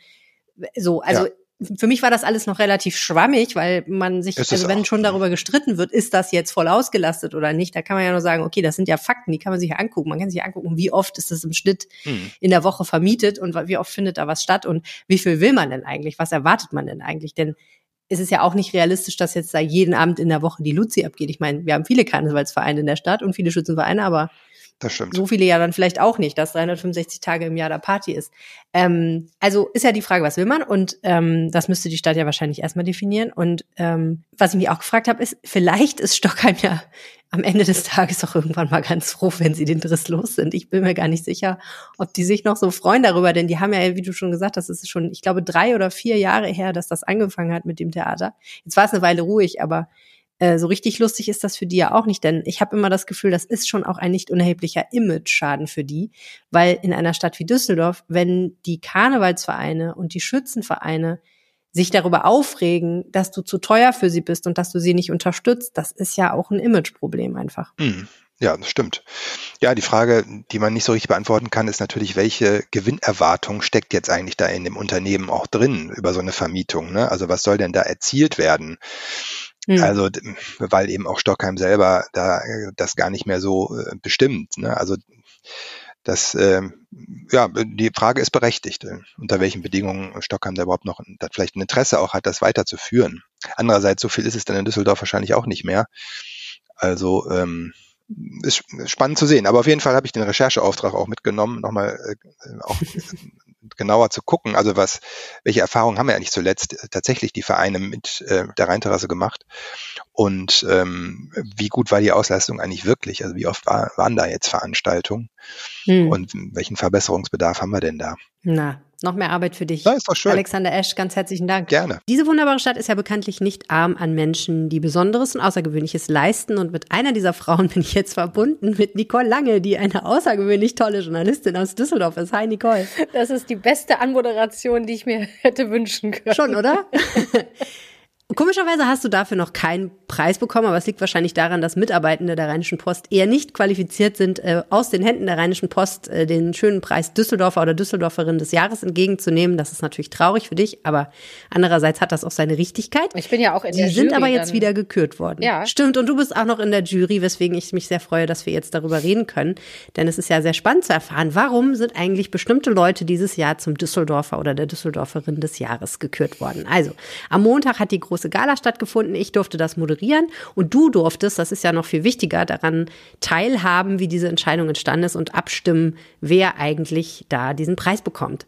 so, also ja für mich war das alles noch relativ schwammig, weil man sich, also wenn auch. schon darüber gestritten wird, ist das jetzt voll ausgelastet oder nicht, da kann man ja nur sagen, okay, das sind ja Fakten, die kann man sich ja angucken. Man kann sich angucken, wie oft ist das im Schnitt hm. in der Woche vermietet und wie oft findet da was statt und wie viel will man denn eigentlich? Was erwartet man denn eigentlich? Denn es ist ja auch nicht realistisch, dass jetzt da jeden Abend in der Woche die Luzi abgeht. Ich meine, wir haben viele Karnevalsvereine in der Stadt und viele Schützenvereine, aber das stimmt. So viele ja dann vielleicht auch nicht, dass 365 Tage im Jahr da Party ist. Ähm, also ist ja die Frage, was will man? Und ähm, das müsste die Stadt ja wahrscheinlich erstmal definieren. Und ähm, was ich mich auch gefragt habe, ist, vielleicht ist Stockheim ja am Ende des Tages auch irgendwann mal ganz froh, wenn sie den Driss los sind. Ich bin mir gar nicht sicher, ob die sich noch so freuen darüber, denn die haben ja, wie du schon gesagt hast, es ist schon, ich glaube, drei oder vier Jahre her, dass das angefangen hat mit dem Theater. Jetzt war es eine Weile ruhig, aber äh, so richtig lustig ist das für die ja auch nicht, denn ich habe immer das Gefühl, das ist schon auch ein nicht unerheblicher Image-Schaden für die, weil in einer Stadt wie Düsseldorf, wenn die Karnevalsvereine und die Schützenvereine sich darüber aufregen, dass du zu teuer für sie bist und dass du sie nicht unterstützt, das ist ja auch ein Imageproblem einfach. Hm. Ja, das stimmt. Ja, die Frage, die man nicht so richtig beantworten kann, ist natürlich, welche Gewinnerwartung steckt jetzt eigentlich da in dem Unternehmen auch drin über so eine Vermietung? Ne? Also was soll denn da erzielt werden? Mhm. Also, weil eben auch Stockheim selber da äh, das gar nicht mehr so äh, bestimmt. Ne? Also das, äh, ja, die Frage ist berechtigt, äh, unter welchen Bedingungen Stockheim da überhaupt noch da vielleicht ein Interesse auch hat, das weiterzuführen. Andererseits, so viel ist es dann in Düsseldorf wahrscheinlich auch nicht mehr. Also ähm, ist spannend zu sehen. Aber auf jeden Fall habe ich den Rechercheauftrag auch mitgenommen, nochmal äh, auch genauer zu gucken. Also was, welche Erfahrungen haben wir eigentlich zuletzt tatsächlich die Vereine mit äh, der Rheinterrasse gemacht? Und ähm, wie gut war die Auslastung eigentlich wirklich? Also wie oft war, waren da jetzt Veranstaltungen? Hm. Und welchen Verbesserungsbedarf haben wir denn da? Na, noch mehr Arbeit für dich. Ja, ist doch schön. Alexander Esch, ganz herzlichen Dank. Gerne. Diese wunderbare Stadt ist ja bekanntlich nicht arm an Menschen, die Besonderes und Außergewöhnliches leisten. Und mit einer dieser Frauen bin ich jetzt verbunden, mit Nicole Lange, die eine außergewöhnlich tolle Journalistin aus Düsseldorf ist. Hi, Nicole. Das ist die beste Anmoderation, die ich mir hätte wünschen können. Schon, oder? Komischerweise hast du dafür noch keinen Preis bekommen, aber es liegt wahrscheinlich daran, dass Mitarbeitende der Rheinischen Post eher nicht qualifiziert sind, äh, aus den Händen der Rheinischen Post äh, den schönen Preis Düsseldorfer oder Düsseldorferin des Jahres entgegenzunehmen. Das ist natürlich traurig für dich, aber andererseits hat das auch seine Richtigkeit. Ich bin ja auch in Sie der Jury. sind aber jetzt wieder gekürt worden. Ja. Stimmt, und du bist auch noch in der Jury, weswegen ich mich sehr freue, dass wir jetzt darüber reden können. Denn es ist ja sehr spannend zu erfahren, warum sind eigentlich bestimmte Leute dieses Jahr zum Düsseldorfer oder der Düsseldorferin des Jahres gekürt worden. Also, am Montag hat die große große Gala stattgefunden. Ich durfte das moderieren und du durftest, das ist ja noch viel wichtiger, daran teilhaben, wie diese Entscheidung entstanden ist und abstimmen, wer eigentlich da diesen Preis bekommt.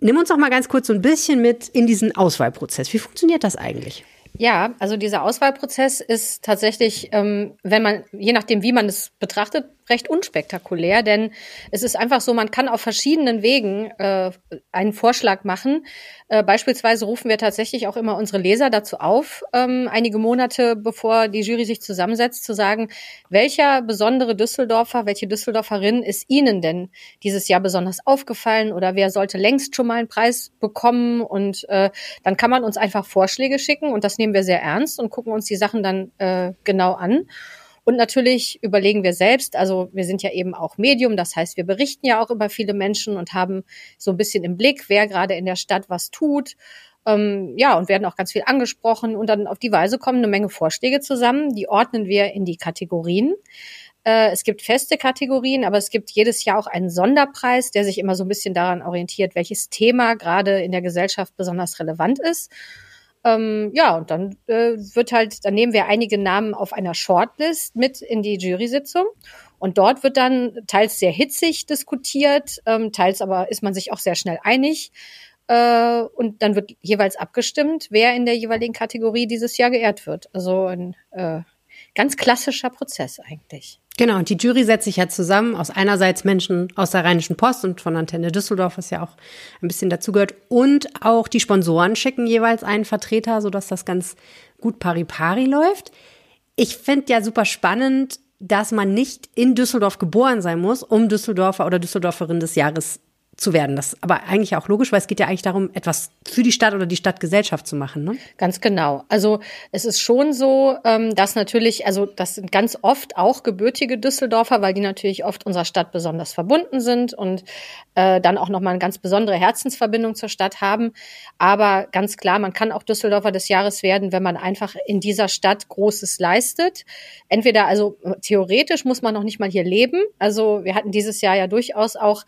Nimm uns doch mal ganz kurz so ein bisschen mit in diesen Auswahlprozess. Wie funktioniert das eigentlich? Ja, also dieser Auswahlprozess ist tatsächlich, ähm, wenn man, je nachdem, wie man es betrachtet, recht unspektakulär, denn es ist einfach so, man kann auf verschiedenen Wegen äh, einen Vorschlag machen. Äh, beispielsweise rufen wir tatsächlich auch immer unsere Leser dazu auf, ähm, einige Monate bevor die Jury sich zusammensetzt, zu sagen, welcher besondere Düsseldorfer, welche Düsseldorferin ist Ihnen denn dieses Jahr besonders aufgefallen oder wer sollte längst schon mal einen Preis bekommen? Und äh, dann kann man uns einfach Vorschläge schicken und das nehmen wir sehr ernst und gucken uns die Sachen dann äh, genau an. Und natürlich überlegen wir selbst, also wir sind ja eben auch Medium, das heißt, wir berichten ja auch über viele Menschen und haben so ein bisschen im Blick, wer gerade in der Stadt was tut. Ähm, ja, und werden auch ganz viel angesprochen und dann auf die Weise kommen eine Menge Vorschläge zusammen. Die ordnen wir in die Kategorien. Äh, es gibt feste Kategorien, aber es gibt jedes Jahr auch einen Sonderpreis, der sich immer so ein bisschen daran orientiert, welches Thema gerade in der Gesellschaft besonders relevant ist. Ähm, ja, und dann äh, wird halt, dann nehmen wir einige Namen auf einer Shortlist mit in die Jury-Sitzung. Und dort wird dann teils sehr hitzig diskutiert, ähm, teils aber ist man sich auch sehr schnell einig. Äh, und dann wird jeweils abgestimmt, wer in der jeweiligen Kategorie dieses Jahr geehrt wird. Also ein äh, ganz klassischer Prozess eigentlich. Genau, und die Jury setzt sich ja zusammen aus einerseits Menschen aus der Rheinischen Post und von Antenne Düsseldorf, was ja auch ein bisschen dazugehört, und auch die Sponsoren schicken jeweils einen Vertreter, sodass das ganz gut pari-pari läuft. Ich finde ja super spannend, dass man nicht in Düsseldorf geboren sein muss, um Düsseldorfer oder Düsseldorferin des Jahres zu werden. Das ist aber eigentlich auch logisch, weil es geht ja eigentlich darum, etwas für die Stadt oder die Stadtgesellschaft zu machen. Ne? Ganz genau. Also es ist schon so, ähm, dass natürlich, also das sind ganz oft auch gebürtige Düsseldorfer, weil die natürlich oft unserer Stadt besonders verbunden sind und äh, dann auch nochmal eine ganz besondere Herzensverbindung zur Stadt haben. Aber ganz klar, man kann auch Düsseldorfer des Jahres werden, wenn man einfach in dieser Stadt Großes leistet. Entweder, also theoretisch muss man noch nicht mal hier leben. Also wir hatten dieses Jahr ja durchaus auch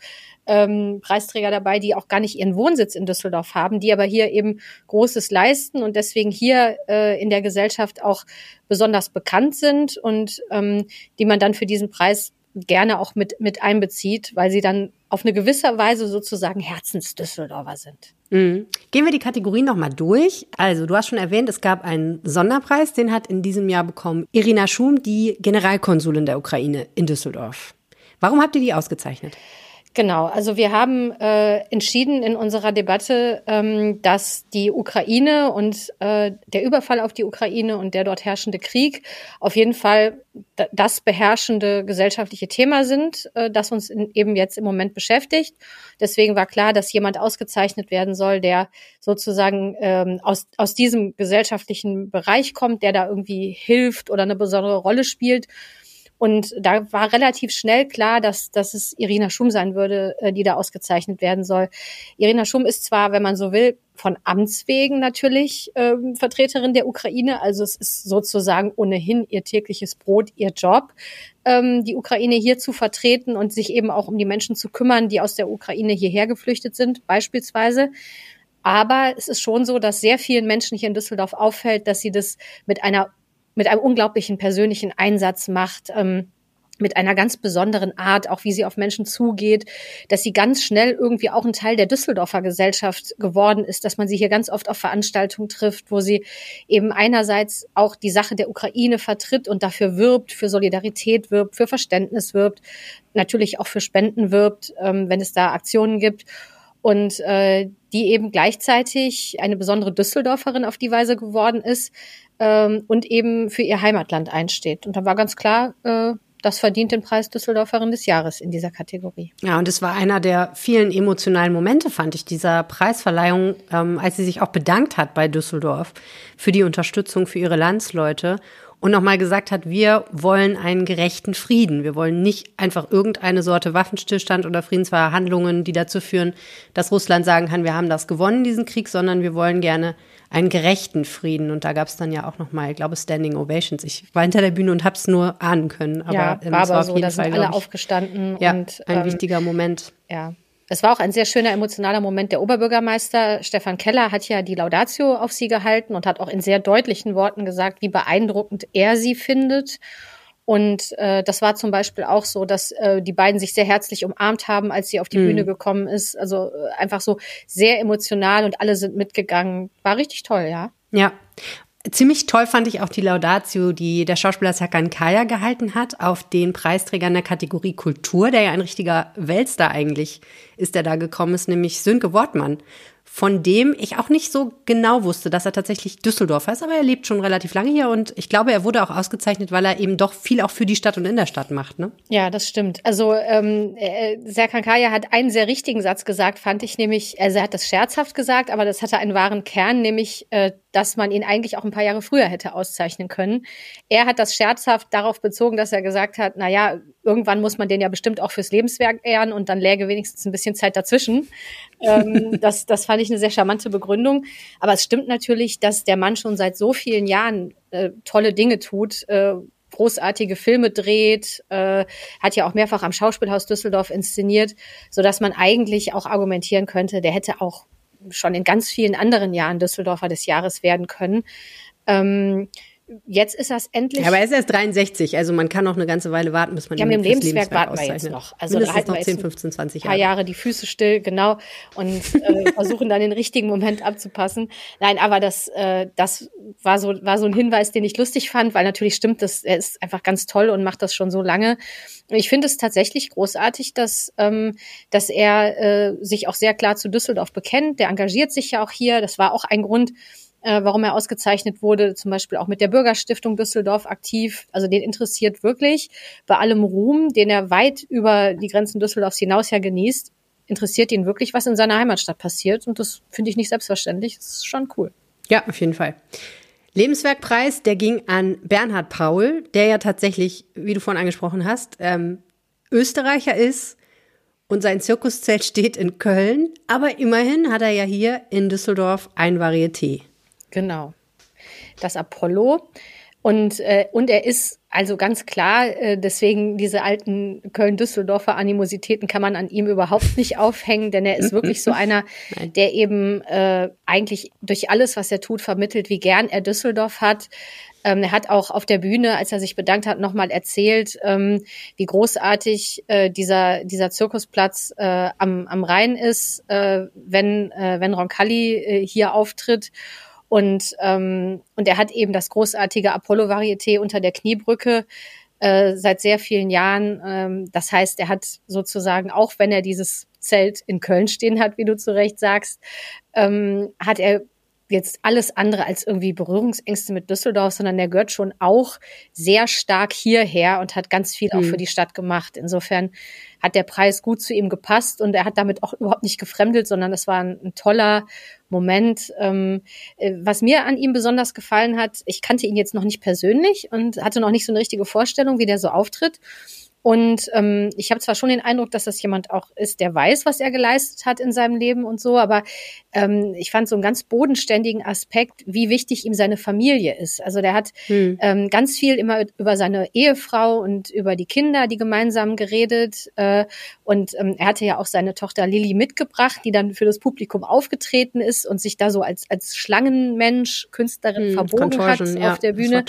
ähm, Preisträger dabei, die auch gar nicht ihren Wohnsitz in Düsseldorf haben, die aber hier eben Großes leisten und deswegen hier äh, in der Gesellschaft auch besonders bekannt sind und ähm, die man dann für diesen Preis gerne auch mit, mit einbezieht, weil sie dann auf eine gewisse Weise sozusagen Herzensdüsseldorfer sind. Mhm. Gehen wir die Kategorien nochmal durch. Also, du hast schon erwähnt, es gab einen Sonderpreis, den hat in diesem Jahr bekommen Irina Schum, die Generalkonsulin der Ukraine in Düsseldorf. Warum habt ihr die ausgezeichnet? Genau, also wir haben äh, entschieden in unserer Debatte, ähm, dass die Ukraine und äh, der Überfall auf die Ukraine und der dort herrschende Krieg auf jeden Fall das beherrschende gesellschaftliche Thema sind, äh, das uns in, eben jetzt im Moment beschäftigt. Deswegen war klar, dass jemand ausgezeichnet werden soll, der sozusagen ähm, aus, aus diesem gesellschaftlichen Bereich kommt, der da irgendwie hilft oder eine besondere Rolle spielt. Und da war relativ schnell klar, dass, dass es Irina Schum sein würde, äh, die da ausgezeichnet werden soll. Irina Schum ist zwar, wenn man so will, von Amts wegen natürlich ähm, Vertreterin der Ukraine. Also es ist sozusagen ohnehin ihr tägliches Brot, ihr Job, ähm, die Ukraine hier zu vertreten und sich eben auch um die Menschen zu kümmern, die aus der Ukraine hierher geflüchtet sind, beispielsweise. Aber es ist schon so, dass sehr vielen Menschen hier in Düsseldorf auffällt, dass sie das mit einer mit einem unglaublichen persönlichen Einsatz macht. Ähm, mit einer ganz besonderen Art, auch wie sie auf Menschen zugeht, dass sie ganz schnell irgendwie auch ein Teil der Düsseldorfer Gesellschaft geworden ist, dass man sie hier ganz oft auf Veranstaltungen trifft, wo sie eben einerseits auch die Sache der Ukraine vertritt und dafür wirbt, für Solidarität wirbt, für Verständnis wirbt, natürlich auch für Spenden wirbt, ähm, wenn es da Aktionen gibt und äh, die eben gleichzeitig eine besondere Düsseldorferin auf die Weise geworden ist, ähm, und eben für ihr Heimatland einsteht. Und da war ganz klar, äh, das verdient den Preis Düsseldorferin des Jahres in dieser Kategorie. Ja, und es war einer der vielen emotionalen Momente, fand ich, dieser Preisverleihung, ähm, als sie sich auch bedankt hat bei Düsseldorf für die Unterstützung für ihre Landsleute und nochmal gesagt hat, wir wollen einen gerechten Frieden. Wir wollen nicht einfach irgendeine Sorte Waffenstillstand oder Friedensverhandlungen, die dazu führen, dass Russland sagen kann, wir haben das gewonnen, diesen Krieg, sondern wir wollen gerne einen gerechten Frieden. Und da gab es dann ja auch nochmal, ich glaube, Standing Ovations. Ich war hinter der Bühne und habe es nur ahnen können. Aber ja, ähm, war aber auf so, jeden da Fall, sind alle ich, aufgestanden. Ja, und, ein ähm, wichtiger Moment. Ja, es war auch ein sehr schöner emotionaler Moment. Der Oberbürgermeister Stefan Keller hat ja die Laudatio auf sie gehalten und hat auch in sehr deutlichen Worten gesagt, wie beeindruckend er sie findet. Und äh, das war zum Beispiel auch so, dass äh, die beiden sich sehr herzlich umarmt haben, als sie auf die mhm. Bühne gekommen ist. Also äh, einfach so sehr emotional und alle sind mitgegangen. War richtig toll, ja. Ja. Ziemlich toll fand ich auch die Laudatio, die der Schauspieler Serkan Kaya gehalten hat, auf den Preisträger in der Kategorie Kultur, der ja ein richtiger Weltstar eigentlich ist, der da gekommen ist, nämlich Sönke Wortmann von dem ich auch nicht so genau wusste, dass er tatsächlich Düsseldorfer ist, aber er lebt schon relativ lange hier und ich glaube, er wurde auch ausgezeichnet, weil er eben doch viel auch für die Stadt und in der Stadt macht, ne? Ja, das stimmt. Also ähm, äh, Serkan Kaya hat einen sehr richtigen Satz gesagt, fand ich nämlich, also er hat das scherzhaft gesagt, aber das hatte einen wahren Kern, nämlich, äh, dass man ihn eigentlich auch ein paar Jahre früher hätte auszeichnen können. Er hat das scherzhaft darauf bezogen, dass er gesagt hat, na ja, irgendwann muss man den ja bestimmt auch fürs Lebenswerk ehren und dann läge wenigstens ein bisschen Zeit dazwischen. ähm, das, das fand ich eine sehr charmante Begründung. Aber es stimmt natürlich, dass der Mann schon seit so vielen Jahren äh, tolle Dinge tut, äh, großartige Filme dreht, äh, hat ja auch mehrfach am Schauspielhaus Düsseldorf inszeniert, so dass man eigentlich auch argumentieren könnte, der hätte auch schon in ganz vielen anderen Jahren Düsseldorfer des Jahres werden können. Ähm, Jetzt ist das endlich. Ja, aber er ist erst 63, also man kann noch eine ganze Weile warten, bis man ja, mit dem Lebenswerk, Lebenswerk warten wir jetzt noch. Also Mindestens noch 10, 15, 20 Jahre. Ein paar Jahre die Füße still, genau, und äh, versuchen dann den richtigen Moment abzupassen. Nein, aber das, äh, das war so, war so ein Hinweis, den ich lustig fand, weil natürlich stimmt, dass er ist einfach ganz toll und macht das schon so lange. Ich finde es tatsächlich großartig, dass, ähm, dass er äh, sich auch sehr klar zu Düsseldorf bekennt. Der engagiert sich ja auch hier. Das war auch ein Grund, äh, warum er ausgezeichnet wurde, zum Beispiel auch mit der Bürgerstiftung Düsseldorf aktiv. Also den interessiert wirklich bei allem Ruhm, den er weit über die Grenzen Düsseldorfs hinaus ja genießt, interessiert ihn wirklich, was in seiner Heimatstadt passiert. Und das finde ich nicht selbstverständlich. Das ist schon cool. Ja, auf jeden Fall. Lebenswerkpreis, der ging an Bernhard Paul, der ja tatsächlich, wie du vorhin angesprochen hast, ähm, Österreicher ist und sein Zirkuszelt steht in Köln. Aber immerhin hat er ja hier in Düsseldorf ein Varieté. Genau. Das Apollo. Und, äh, und er ist also ganz klar, äh, deswegen diese alten Köln-Düsseldorfer Animositäten kann man an ihm überhaupt nicht aufhängen, denn er ist wirklich so einer, der eben äh, eigentlich durch alles, was er tut, vermittelt, wie gern er Düsseldorf hat. Ähm, er hat auch auf der Bühne, als er sich bedankt hat, nochmal erzählt, ähm, wie großartig äh, dieser, dieser Zirkusplatz äh, am, am Rhein ist, äh, wenn, äh, wenn Roncalli äh, hier auftritt. Und, ähm, und er hat eben das großartige Apollo-Varieté unter der Kniebrücke äh, seit sehr vielen Jahren. Ähm, das heißt, er hat sozusagen, auch wenn er dieses Zelt in Köln stehen hat, wie du zu Recht sagst, ähm, hat er jetzt alles andere als irgendwie Berührungsängste mit Düsseldorf, sondern der gehört schon auch sehr stark hierher und hat ganz viel auch für mhm. die Stadt gemacht. Insofern hat der Preis gut zu ihm gepasst und er hat damit auch überhaupt nicht gefremdelt, sondern es war ein, ein toller Moment. Ähm, äh, was mir an ihm besonders gefallen hat, ich kannte ihn jetzt noch nicht persönlich und hatte noch nicht so eine richtige Vorstellung, wie der so auftritt. Und ähm, ich habe zwar schon den Eindruck, dass das jemand auch ist, der weiß, was er geleistet hat in seinem Leben und so, aber ähm, ich fand so einen ganz bodenständigen Aspekt, wie wichtig ihm seine Familie ist. Also der hat hm. ähm, ganz viel immer über seine Ehefrau und über die Kinder, die gemeinsam geredet. Äh, und ähm, er hatte ja auch seine Tochter Lilly mitgebracht, die dann für das Publikum aufgetreten ist und sich da so als, als Schlangenmensch, Künstlerin hm, verbogen hat ja, auf der Bühne.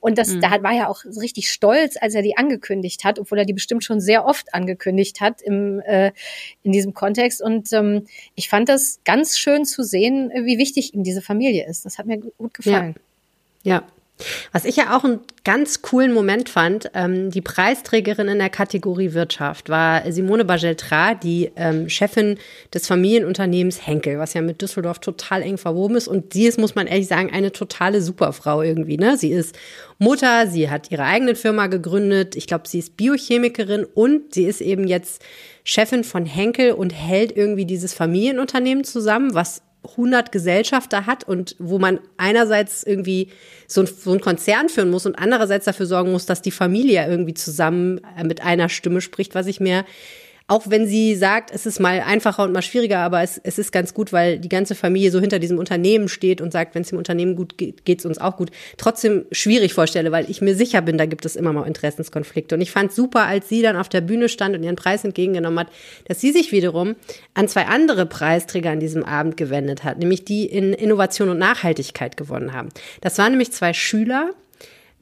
Und das, hm. da war er auch richtig stolz, als er die angekündigt hat, obwohl er die bestimmt schon sehr oft angekündigt hat im, äh, in diesem Kontext. Und ähm, ich fand das ganz schön zu sehen, wie wichtig ihm diese Familie ist. Das hat mir gut gefallen. Ja. ja. Was ich ja auch einen ganz coolen Moment fand, ähm, die Preisträgerin in der Kategorie Wirtschaft war Simone Bageltra, die ähm, Chefin des Familienunternehmens Henkel, was ja mit Düsseldorf total eng verwoben ist. Und sie ist, muss man ehrlich sagen, eine totale Superfrau irgendwie. Ne? Sie ist Mutter, sie hat ihre eigene Firma gegründet. Ich glaube, sie ist Biochemikerin und sie ist eben jetzt Chefin von Henkel und hält irgendwie dieses Familienunternehmen zusammen, was 100 Gesellschafter hat und wo man einerseits irgendwie so ein, so ein Konzern führen muss und andererseits dafür sorgen muss, dass die Familie irgendwie zusammen äh, mit einer Stimme spricht, was ich mir auch wenn sie sagt, es ist mal einfacher und mal schwieriger, aber es, es ist ganz gut, weil die ganze Familie so hinter diesem Unternehmen steht und sagt, wenn es dem Unternehmen gut geht, geht es uns auch gut. Trotzdem schwierig vorstelle, weil ich mir sicher bin, da gibt es immer mal Interessenskonflikte. Und ich fand super, als sie dann auf der Bühne stand und ihren Preis entgegengenommen hat, dass sie sich wiederum an zwei andere Preisträger an diesem Abend gewendet hat, nämlich die in Innovation und Nachhaltigkeit gewonnen haben. Das waren nämlich zwei Schüler,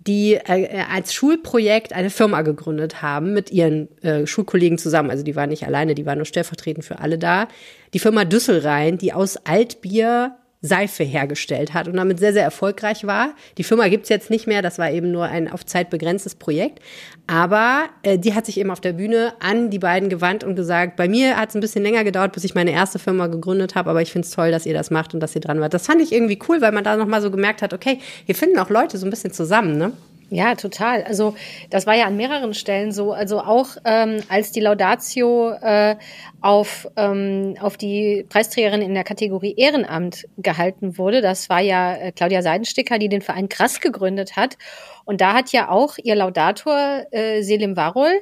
die äh, als Schulprojekt eine Firma gegründet haben mit ihren äh, Schulkollegen zusammen. Also die waren nicht alleine, die waren nur stellvertretend für alle da. Die Firma Düsselrhein, die aus Altbier Seife hergestellt hat und damit sehr, sehr erfolgreich war. Die Firma gibt's jetzt nicht mehr, das war eben nur ein auf Zeit begrenztes Projekt. Aber äh, die hat sich eben auf der Bühne an die beiden gewandt und gesagt, bei mir hat's ein bisschen länger gedauert, bis ich meine erste Firma gegründet habe, aber ich find's toll, dass ihr das macht und dass ihr dran wart. Das fand ich irgendwie cool, weil man da nochmal so gemerkt hat, okay, hier finden auch Leute so ein bisschen zusammen, ne? Ja, total. Also das war ja an mehreren Stellen so. Also auch ähm, als die Laudatio äh, auf, ähm, auf die Preisträgerin in der Kategorie Ehrenamt gehalten wurde, das war ja äh, Claudia Seidensticker, die den Verein Krass gegründet hat. Und da hat ja auch ihr Laudator äh, Selim Warol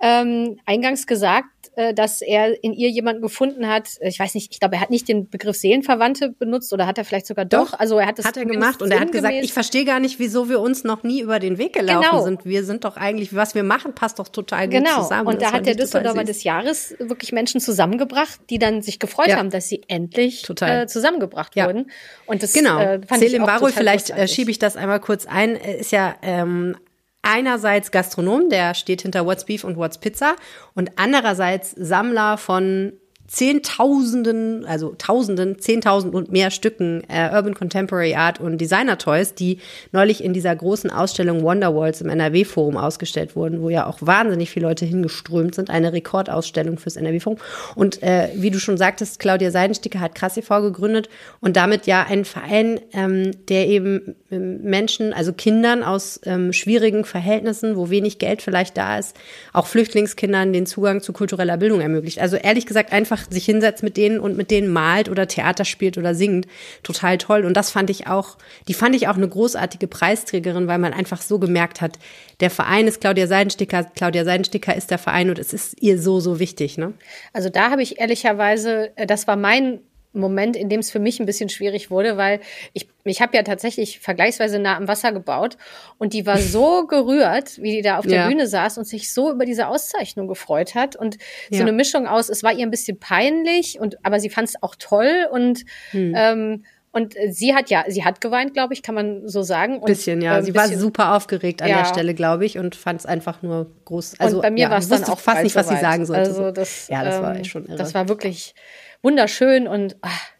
ähm, eingangs gesagt, äh, dass er in ihr jemanden gefunden hat. Ich weiß nicht, ich glaube, er hat nicht den Begriff Seelenverwandte benutzt oder hat er vielleicht sogar doch. doch also er hat es hat er gemacht und er hat gesagt, ich verstehe gar nicht, wieso wir uns noch nie über den Weg gelaufen genau. sind. Wir sind doch eigentlich, was wir machen, passt doch total gut genau. zusammen. Und da hat der Düsseldorfer des Jahres wirklich Menschen zusammengebracht, die dann sich gefreut ja. haben, dass sie endlich äh, zusammengebracht ja. wurden. Und das genau. äh, fand Selim ich auch Barul, vielleicht äh, schiebe ich das einmal kurz ein, ist ja ähm, einerseits Gastronom, der steht hinter What's Beef und What's Pizza und andererseits Sammler von Zehntausenden, also Tausenden, Zehntausend und mehr Stücken äh, Urban Contemporary Art und Designer Toys, die neulich in dieser großen Ausstellung Wonderwalls im NRW Forum ausgestellt wurden, wo ja auch wahnsinnig viele Leute hingeströmt sind. Eine Rekordausstellung fürs NRW Forum. Und äh, wie du schon sagtest, Claudia Seidensticker hat Krass e.V. gegründet und damit ja einen Verein, ähm, der eben ähm, Menschen, also Kindern aus ähm, schwierigen Verhältnissen, wo wenig Geld vielleicht da ist, auch Flüchtlingskindern den Zugang zu kultureller Bildung ermöglicht. Also ehrlich gesagt einfach einfach sich hinsetzt mit denen und mit denen malt oder Theater spielt oder singt. Total toll. Und das fand ich auch, die fand ich auch eine großartige Preisträgerin, weil man einfach so gemerkt hat, der Verein ist Claudia Seidensticker, Claudia Seidensticker ist der Verein und es ist ihr so, so wichtig. Ne? Also da habe ich ehrlicherweise, äh, das war mein Moment, in dem es für mich ein bisschen schwierig wurde, weil ich, ich habe ja tatsächlich vergleichsweise nah am Wasser gebaut und die war so gerührt, wie die da auf der ja. Bühne saß und sich so über diese Auszeichnung gefreut hat und ja. so eine Mischung aus, es war ihr ein bisschen peinlich und aber sie fand es auch toll und hm. ähm, und sie hat ja, sie hat geweint, glaube ich, kann man so sagen. Und, bisschen, ja. Ähm, sie bisschen, war super aufgeregt an ja. der Stelle, glaube ich, und fand es einfach nur groß. Also und bei mir ja, war es dann auch fast nicht, was sie sagen sollte. Also das, ja, das war ähm, schon irre. Das war wirklich wunderschön und ach,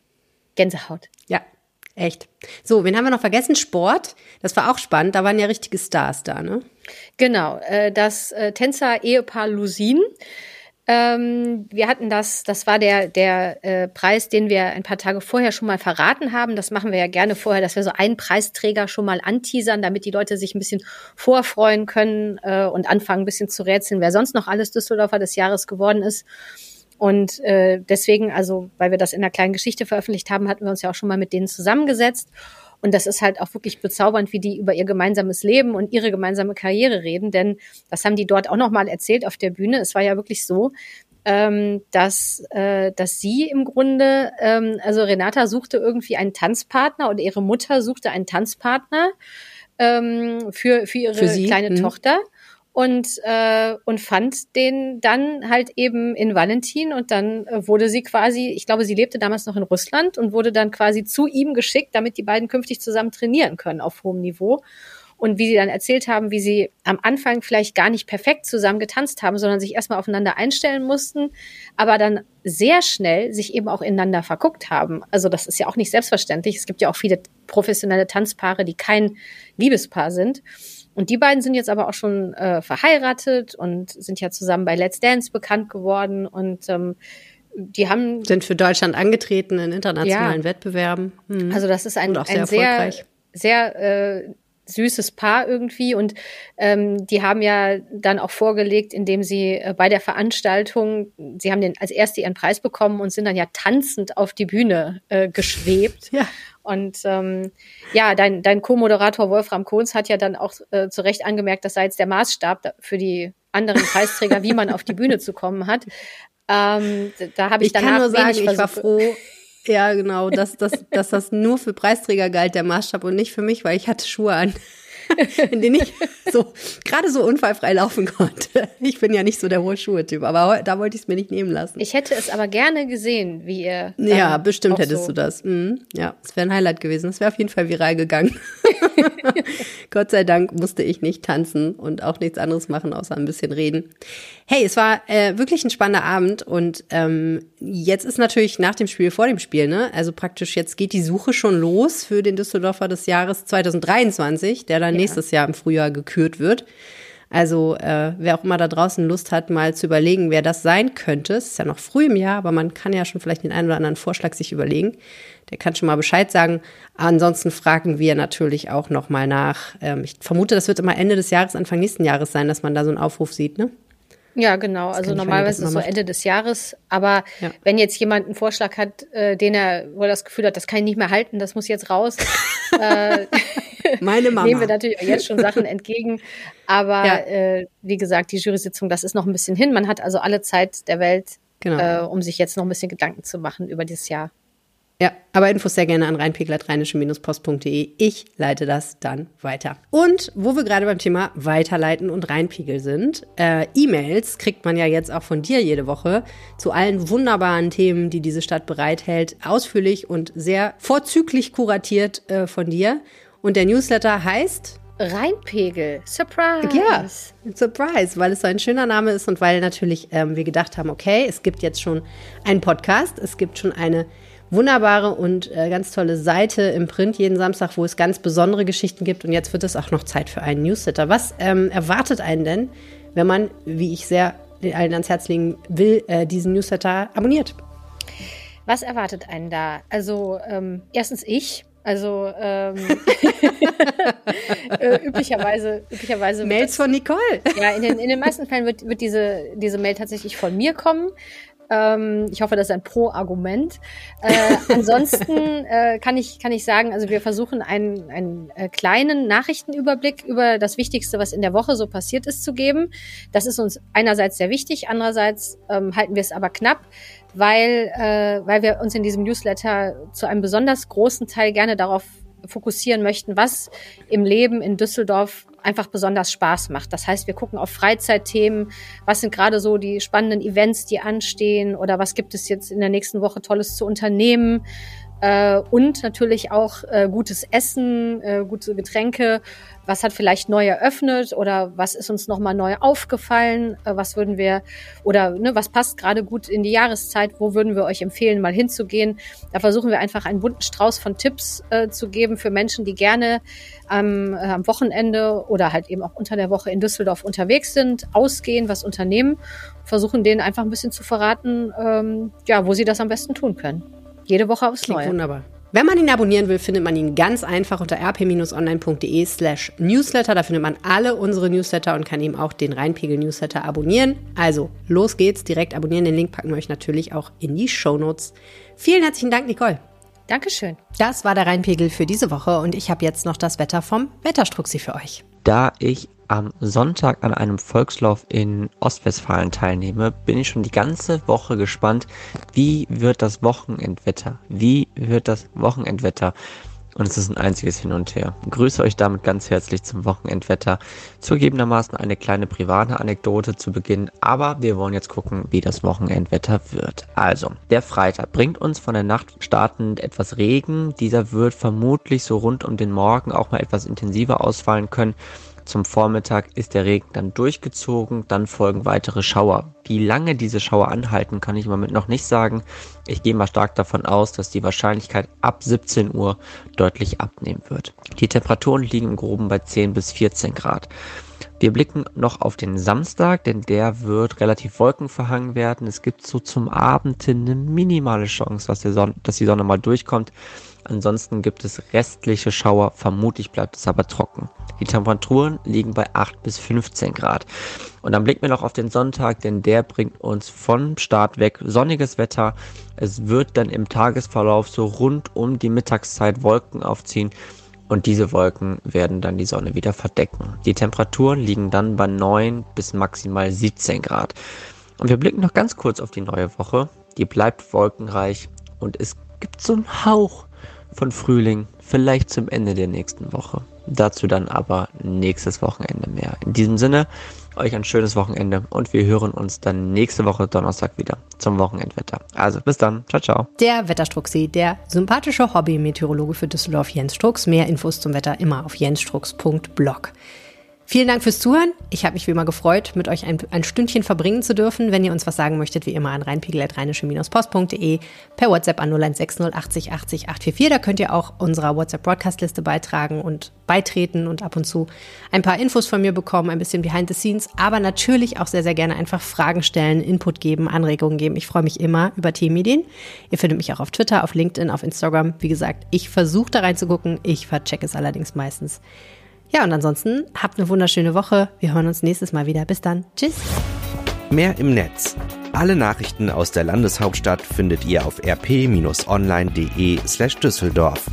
Gänsehaut. Ja, echt. So, wen haben wir noch vergessen? Sport. Das war auch spannend. Da waren ja richtige Stars da, ne? Genau. Äh, das äh, Tänzer-Ehepaar Lusin. Ähm, wir hatten das, das war der, der äh, Preis, den wir ein paar Tage vorher schon mal verraten haben. Das machen wir ja gerne vorher, dass wir so einen Preisträger schon mal anteasern, damit die Leute sich ein bisschen vorfreuen können und anfangen, ein bisschen zu rätseln, wer sonst noch alles Düsseldorfer des Jahres geworden ist. Und äh, deswegen, also weil wir das in einer kleinen Geschichte veröffentlicht haben, hatten wir uns ja auch schon mal mit denen zusammengesetzt. Und das ist halt auch wirklich bezaubernd, wie die über ihr gemeinsames Leben und ihre gemeinsame Karriere reden. Denn das haben die dort auch nochmal erzählt auf der Bühne. Es war ja wirklich so, ähm, dass, äh, dass sie im Grunde, ähm, also Renata suchte irgendwie einen Tanzpartner oder ihre Mutter suchte einen Tanzpartner ähm, für, für ihre für kleine mhm. Tochter und, äh, und fand den dann halt eben in Valentin und dann äh, wurde sie quasi, ich glaube, sie lebte damals noch in Russland und wurde dann quasi zu ihm geschickt, damit die beiden künftig zusammen trainieren können auf hohem Niveau. Und wie sie dann erzählt haben, wie sie am Anfang vielleicht gar nicht perfekt zusammen getanzt haben, sondern sich erstmal aufeinander einstellen mussten, aber dann sehr schnell sich eben auch ineinander verguckt haben. Also das ist ja auch nicht selbstverständlich. Es gibt ja auch viele professionelle Tanzpaare, die kein Liebespaar sind. Und die beiden sind jetzt aber auch schon äh, verheiratet und sind ja zusammen bei Let's Dance bekannt geworden und ähm, die haben sind für Deutschland angetreten in internationalen ja. Wettbewerben. Hm. Also das ist ein, ein sehr, sehr, sehr äh, süßes Paar irgendwie und ähm, die haben ja dann auch vorgelegt, indem sie äh, bei der Veranstaltung, sie haben den als erste ihren Preis bekommen und sind dann ja tanzend auf die Bühne äh, geschwebt. Ja. Und ähm, ja, dein, dein Co-Moderator Wolfram Kohns hat ja dann auch äh, zu Recht angemerkt, das sei jetzt der Maßstab für die anderen Preisträger, wie man auf die Bühne zu kommen hat. Ähm, da habe ich, ich danach kann nur sagen, ich war froh. Ja, genau, dass, dass, dass das nur für Preisträger galt, der Maßstab und nicht für mich, weil ich hatte Schuhe an. in denen ich so gerade so unfallfrei laufen konnte. Ich bin ja nicht so der hohe Schuhe-Typ, aber da wollte ich es mir nicht nehmen lassen. Ich hätte es aber gerne gesehen, wie ihr. Ja, bestimmt hättest so. du das. Mhm. Ja, es wäre ein Highlight gewesen. Es wäre auf jeden Fall viral gegangen. Gott sei Dank musste ich nicht tanzen und auch nichts anderes machen, außer ein bisschen reden. Hey, es war äh, wirklich ein spannender Abend und ähm, jetzt ist natürlich nach dem Spiel vor dem Spiel, ne? Also praktisch jetzt geht die Suche schon los für den Düsseldorfer des Jahres 2023, der dann ja. Nächstes Jahr im Frühjahr gekürt wird. Also äh, wer auch immer da draußen Lust hat, mal zu überlegen, wer das sein könnte. Es ist ja noch früh im Jahr, aber man kann ja schon vielleicht den einen oder anderen Vorschlag sich überlegen. Der kann schon mal Bescheid sagen. Ansonsten fragen wir natürlich auch noch mal nach. Ähm, ich vermute, das wird immer Ende des Jahres, Anfang nächsten Jahres sein, dass man da so einen Aufruf sieht, ne? Ja, genau. also normalerweise ist es so Ende des Jahres. Aber ja. wenn jetzt jemand einen Vorschlag hat, äh, den er, wo er das Gefühl hat, das kann ich nicht mehr halten, das muss jetzt raus, äh, Meine Mama. nehmen wir natürlich jetzt schon Sachen entgegen. Aber ja. äh, wie gesagt, die Jury-Sitzung, das ist noch ein bisschen hin. Man hat also alle Zeit der Welt, genau. äh, um sich jetzt noch ein bisschen Gedanken zu machen über dieses Jahr. Ja, aber Infos sehr gerne an reinpegel.rheinische-post.de. Ich leite das dann weiter. Und wo wir gerade beim Thema Weiterleiten und Reinpegel sind, äh, E-Mails kriegt man ja jetzt auch von dir jede Woche zu allen wunderbaren Themen, die diese Stadt bereithält. Ausführlich und sehr vorzüglich kuratiert äh, von dir. Und der Newsletter heißt Reinpegel. Surprise. Ja, Surprise, weil es so ein schöner Name ist und weil natürlich ähm, wir gedacht haben, okay, es gibt jetzt schon einen Podcast, es gibt schon eine wunderbare und äh, ganz tolle Seite im Print jeden Samstag, wo es ganz besondere Geschichten gibt. Und jetzt wird es auch noch Zeit für einen Newsletter. Was ähm, erwartet einen denn, wenn man, wie ich sehr allen ans Herz legen will, äh, diesen Newsletter abonniert? Was erwartet einen da? Also ähm, erstens ich. Also ähm, äh, üblicherweise, üblicherweise Mails von Nicole. Ja, in den, in den meisten Fällen wird, wird diese, diese Mail tatsächlich von mir kommen. Ähm, ich hoffe, das ist ein Pro-Argument. Äh, ansonsten äh, kann, ich, kann ich sagen, also wir versuchen einen, einen äh, kleinen Nachrichtenüberblick über das Wichtigste, was in der Woche so passiert ist, zu geben. Das ist uns einerseits sehr wichtig, andererseits ähm, halten wir es aber knapp weil, äh, weil wir uns in diesem Newsletter zu einem besonders großen Teil gerne darauf fokussieren möchten, was im Leben in Düsseldorf einfach besonders Spaß macht. Das heißt, wir gucken auf Freizeitthemen, was sind gerade so die spannenden Events, die anstehen oder was gibt es jetzt in der nächsten Woche Tolles zu unternehmen. Äh, und natürlich auch äh, gutes Essen, äh, gute Getränke. Was hat vielleicht neu eröffnet oder was ist uns nochmal neu aufgefallen? Äh, was würden wir oder ne, was passt gerade gut in die Jahreszeit? Wo würden wir euch empfehlen, mal hinzugehen? Da versuchen wir einfach einen bunten Strauß von Tipps äh, zu geben für Menschen, die gerne am, äh, am Wochenende oder halt eben auch unter der Woche in Düsseldorf unterwegs sind, ausgehen, was unternehmen, versuchen denen einfach ein bisschen zu verraten, ähm, ja, wo sie das am besten tun können. Jede Woche aufs Klingt Neue. wunderbar. Wenn man ihn abonnieren will, findet man ihn ganz einfach unter rp-online.de slash newsletter. Da findet man alle unsere Newsletter und kann eben auch den Rheinpegel-Newsletter abonnieren. Also, los geht's, direkt abonnieren. Den Link packen wir euch natürlich auch in die Shownotes. Vielen herzlichen Dank, Nicole. Dankeschön. Das war der Rheinpegel für diese Woche und ich habe jetzt noch das Wetter vom Wetterstruxi für euch. Da ich am Sonntag an einem Volkslauf in Ostwestfalen teilnehme, bin ich schon die ganze Woche gespannt, wie wird das Wochenendwetter? Wie wird das Wochenendwetter? Und es ist ein einziges Hin und Her. Ich grüße euch damit ganz herzlich zum Wochenendwetter. Zugegebenermaßen eine kleine private Anekdote zu Beginn, aber wir wollen jetzt gucken, wie das Wochenendwetter wird. Also, der Freitag bringt uns von der Nacht startend etwas Regen. Dieser wird vermutlich so rund um den Morgen auch mal etwas intensiver ausfallen können. Zum Vormittag ist der Regen dann durchgezogen, dann folgen weitere Schauer. Wie lange diese Schauer anhalten, kann ich im Moment noch nicht sagen. Ich gehe mal stark davon aus, dass die Wahrscheinlichkeit ab 17 Uhr deutlich abnehmen wird. Die Temperaturen liegen im Groben bei 10 bis 14 Grad. Wir blicken noch auf den Samstag, denn der wird relativ wolkenverhangen werden. Es gibt so zum Abend eine minimale Chance, dass, dass die Sonne mal durchkommt. Ansonsten gibt es restliche Schauer, vermutlich bleibt es aber trocken. Die Temperaturen liegen bei 8 bis 15 Grad. Und dann blicken wir noch auf den Sonntag, denn der bringt uns von Start weg sonniges Wetter. Es wird dann im Tagesverlauf so rund um die Mittagszeit Wolken aufziehen und diese Wolken werden dann die Sonne wieder verdecken. Die Temperaturen liegen dann bei 9 bis maximal 17 Grad. Und wir blicken noch ganz kurz auf die neue Woche. Die bleibt wolkenreich und es gibt so einen Hauch von Frühling, vielleicht zum Ende der nächsten Woche. Dazu dann aber nächstes Wochenende mehr. In diesem Sinne, euch ein schönes Wochenende und wir hören uns dann nächste Woche Donnerstag wieder zum Wochenendwetter. Also bis dann. Ciao, ciao. Der Wetterstruxi, der sympathische Hobby-Meteorologe für Düsseldorf Jens Strux. Mehr Infos zum Wetter immer auf jensstrux.blog. Vielen Dank fürs Zuhören. Ich habe mich wie immer gefreut, mit euch ein, ein, Stündchen verbringen zu dürfen. Wenn ihr uns was sagen möchtet, wie immer an rheinpegel.rheinische-post.de per WhatsApp an 0160 80 80 844. Da könnt ihr auch unserer WhatsApp-Broadcast-Liste beitragen und beitreten und ab und zu ein paar Infos von mir bekommen, ein bisschen behind the scenes, aber natürlich auch sehr, sehr gerne einfach Fragen stellen, Input geben, Anregungen geben. Ich freue mich immer über Themenideen. Ihr findet mich auch auf Twitter, auf LinkedIn, auf Instagram. Wie gesagt, ich versuche da reinzugucken. Ich verchecke es allerdings meistens. Ja, und ansonsten habt eine wunderschöne Woche. Wir hören uns nächstes Mal wieder. Bis dann. Tschüss. Mehr im Netz. Alle Nachrichten aus der Landeshauptstadt findet ihr auf rp-online.de slash Düsseldorf.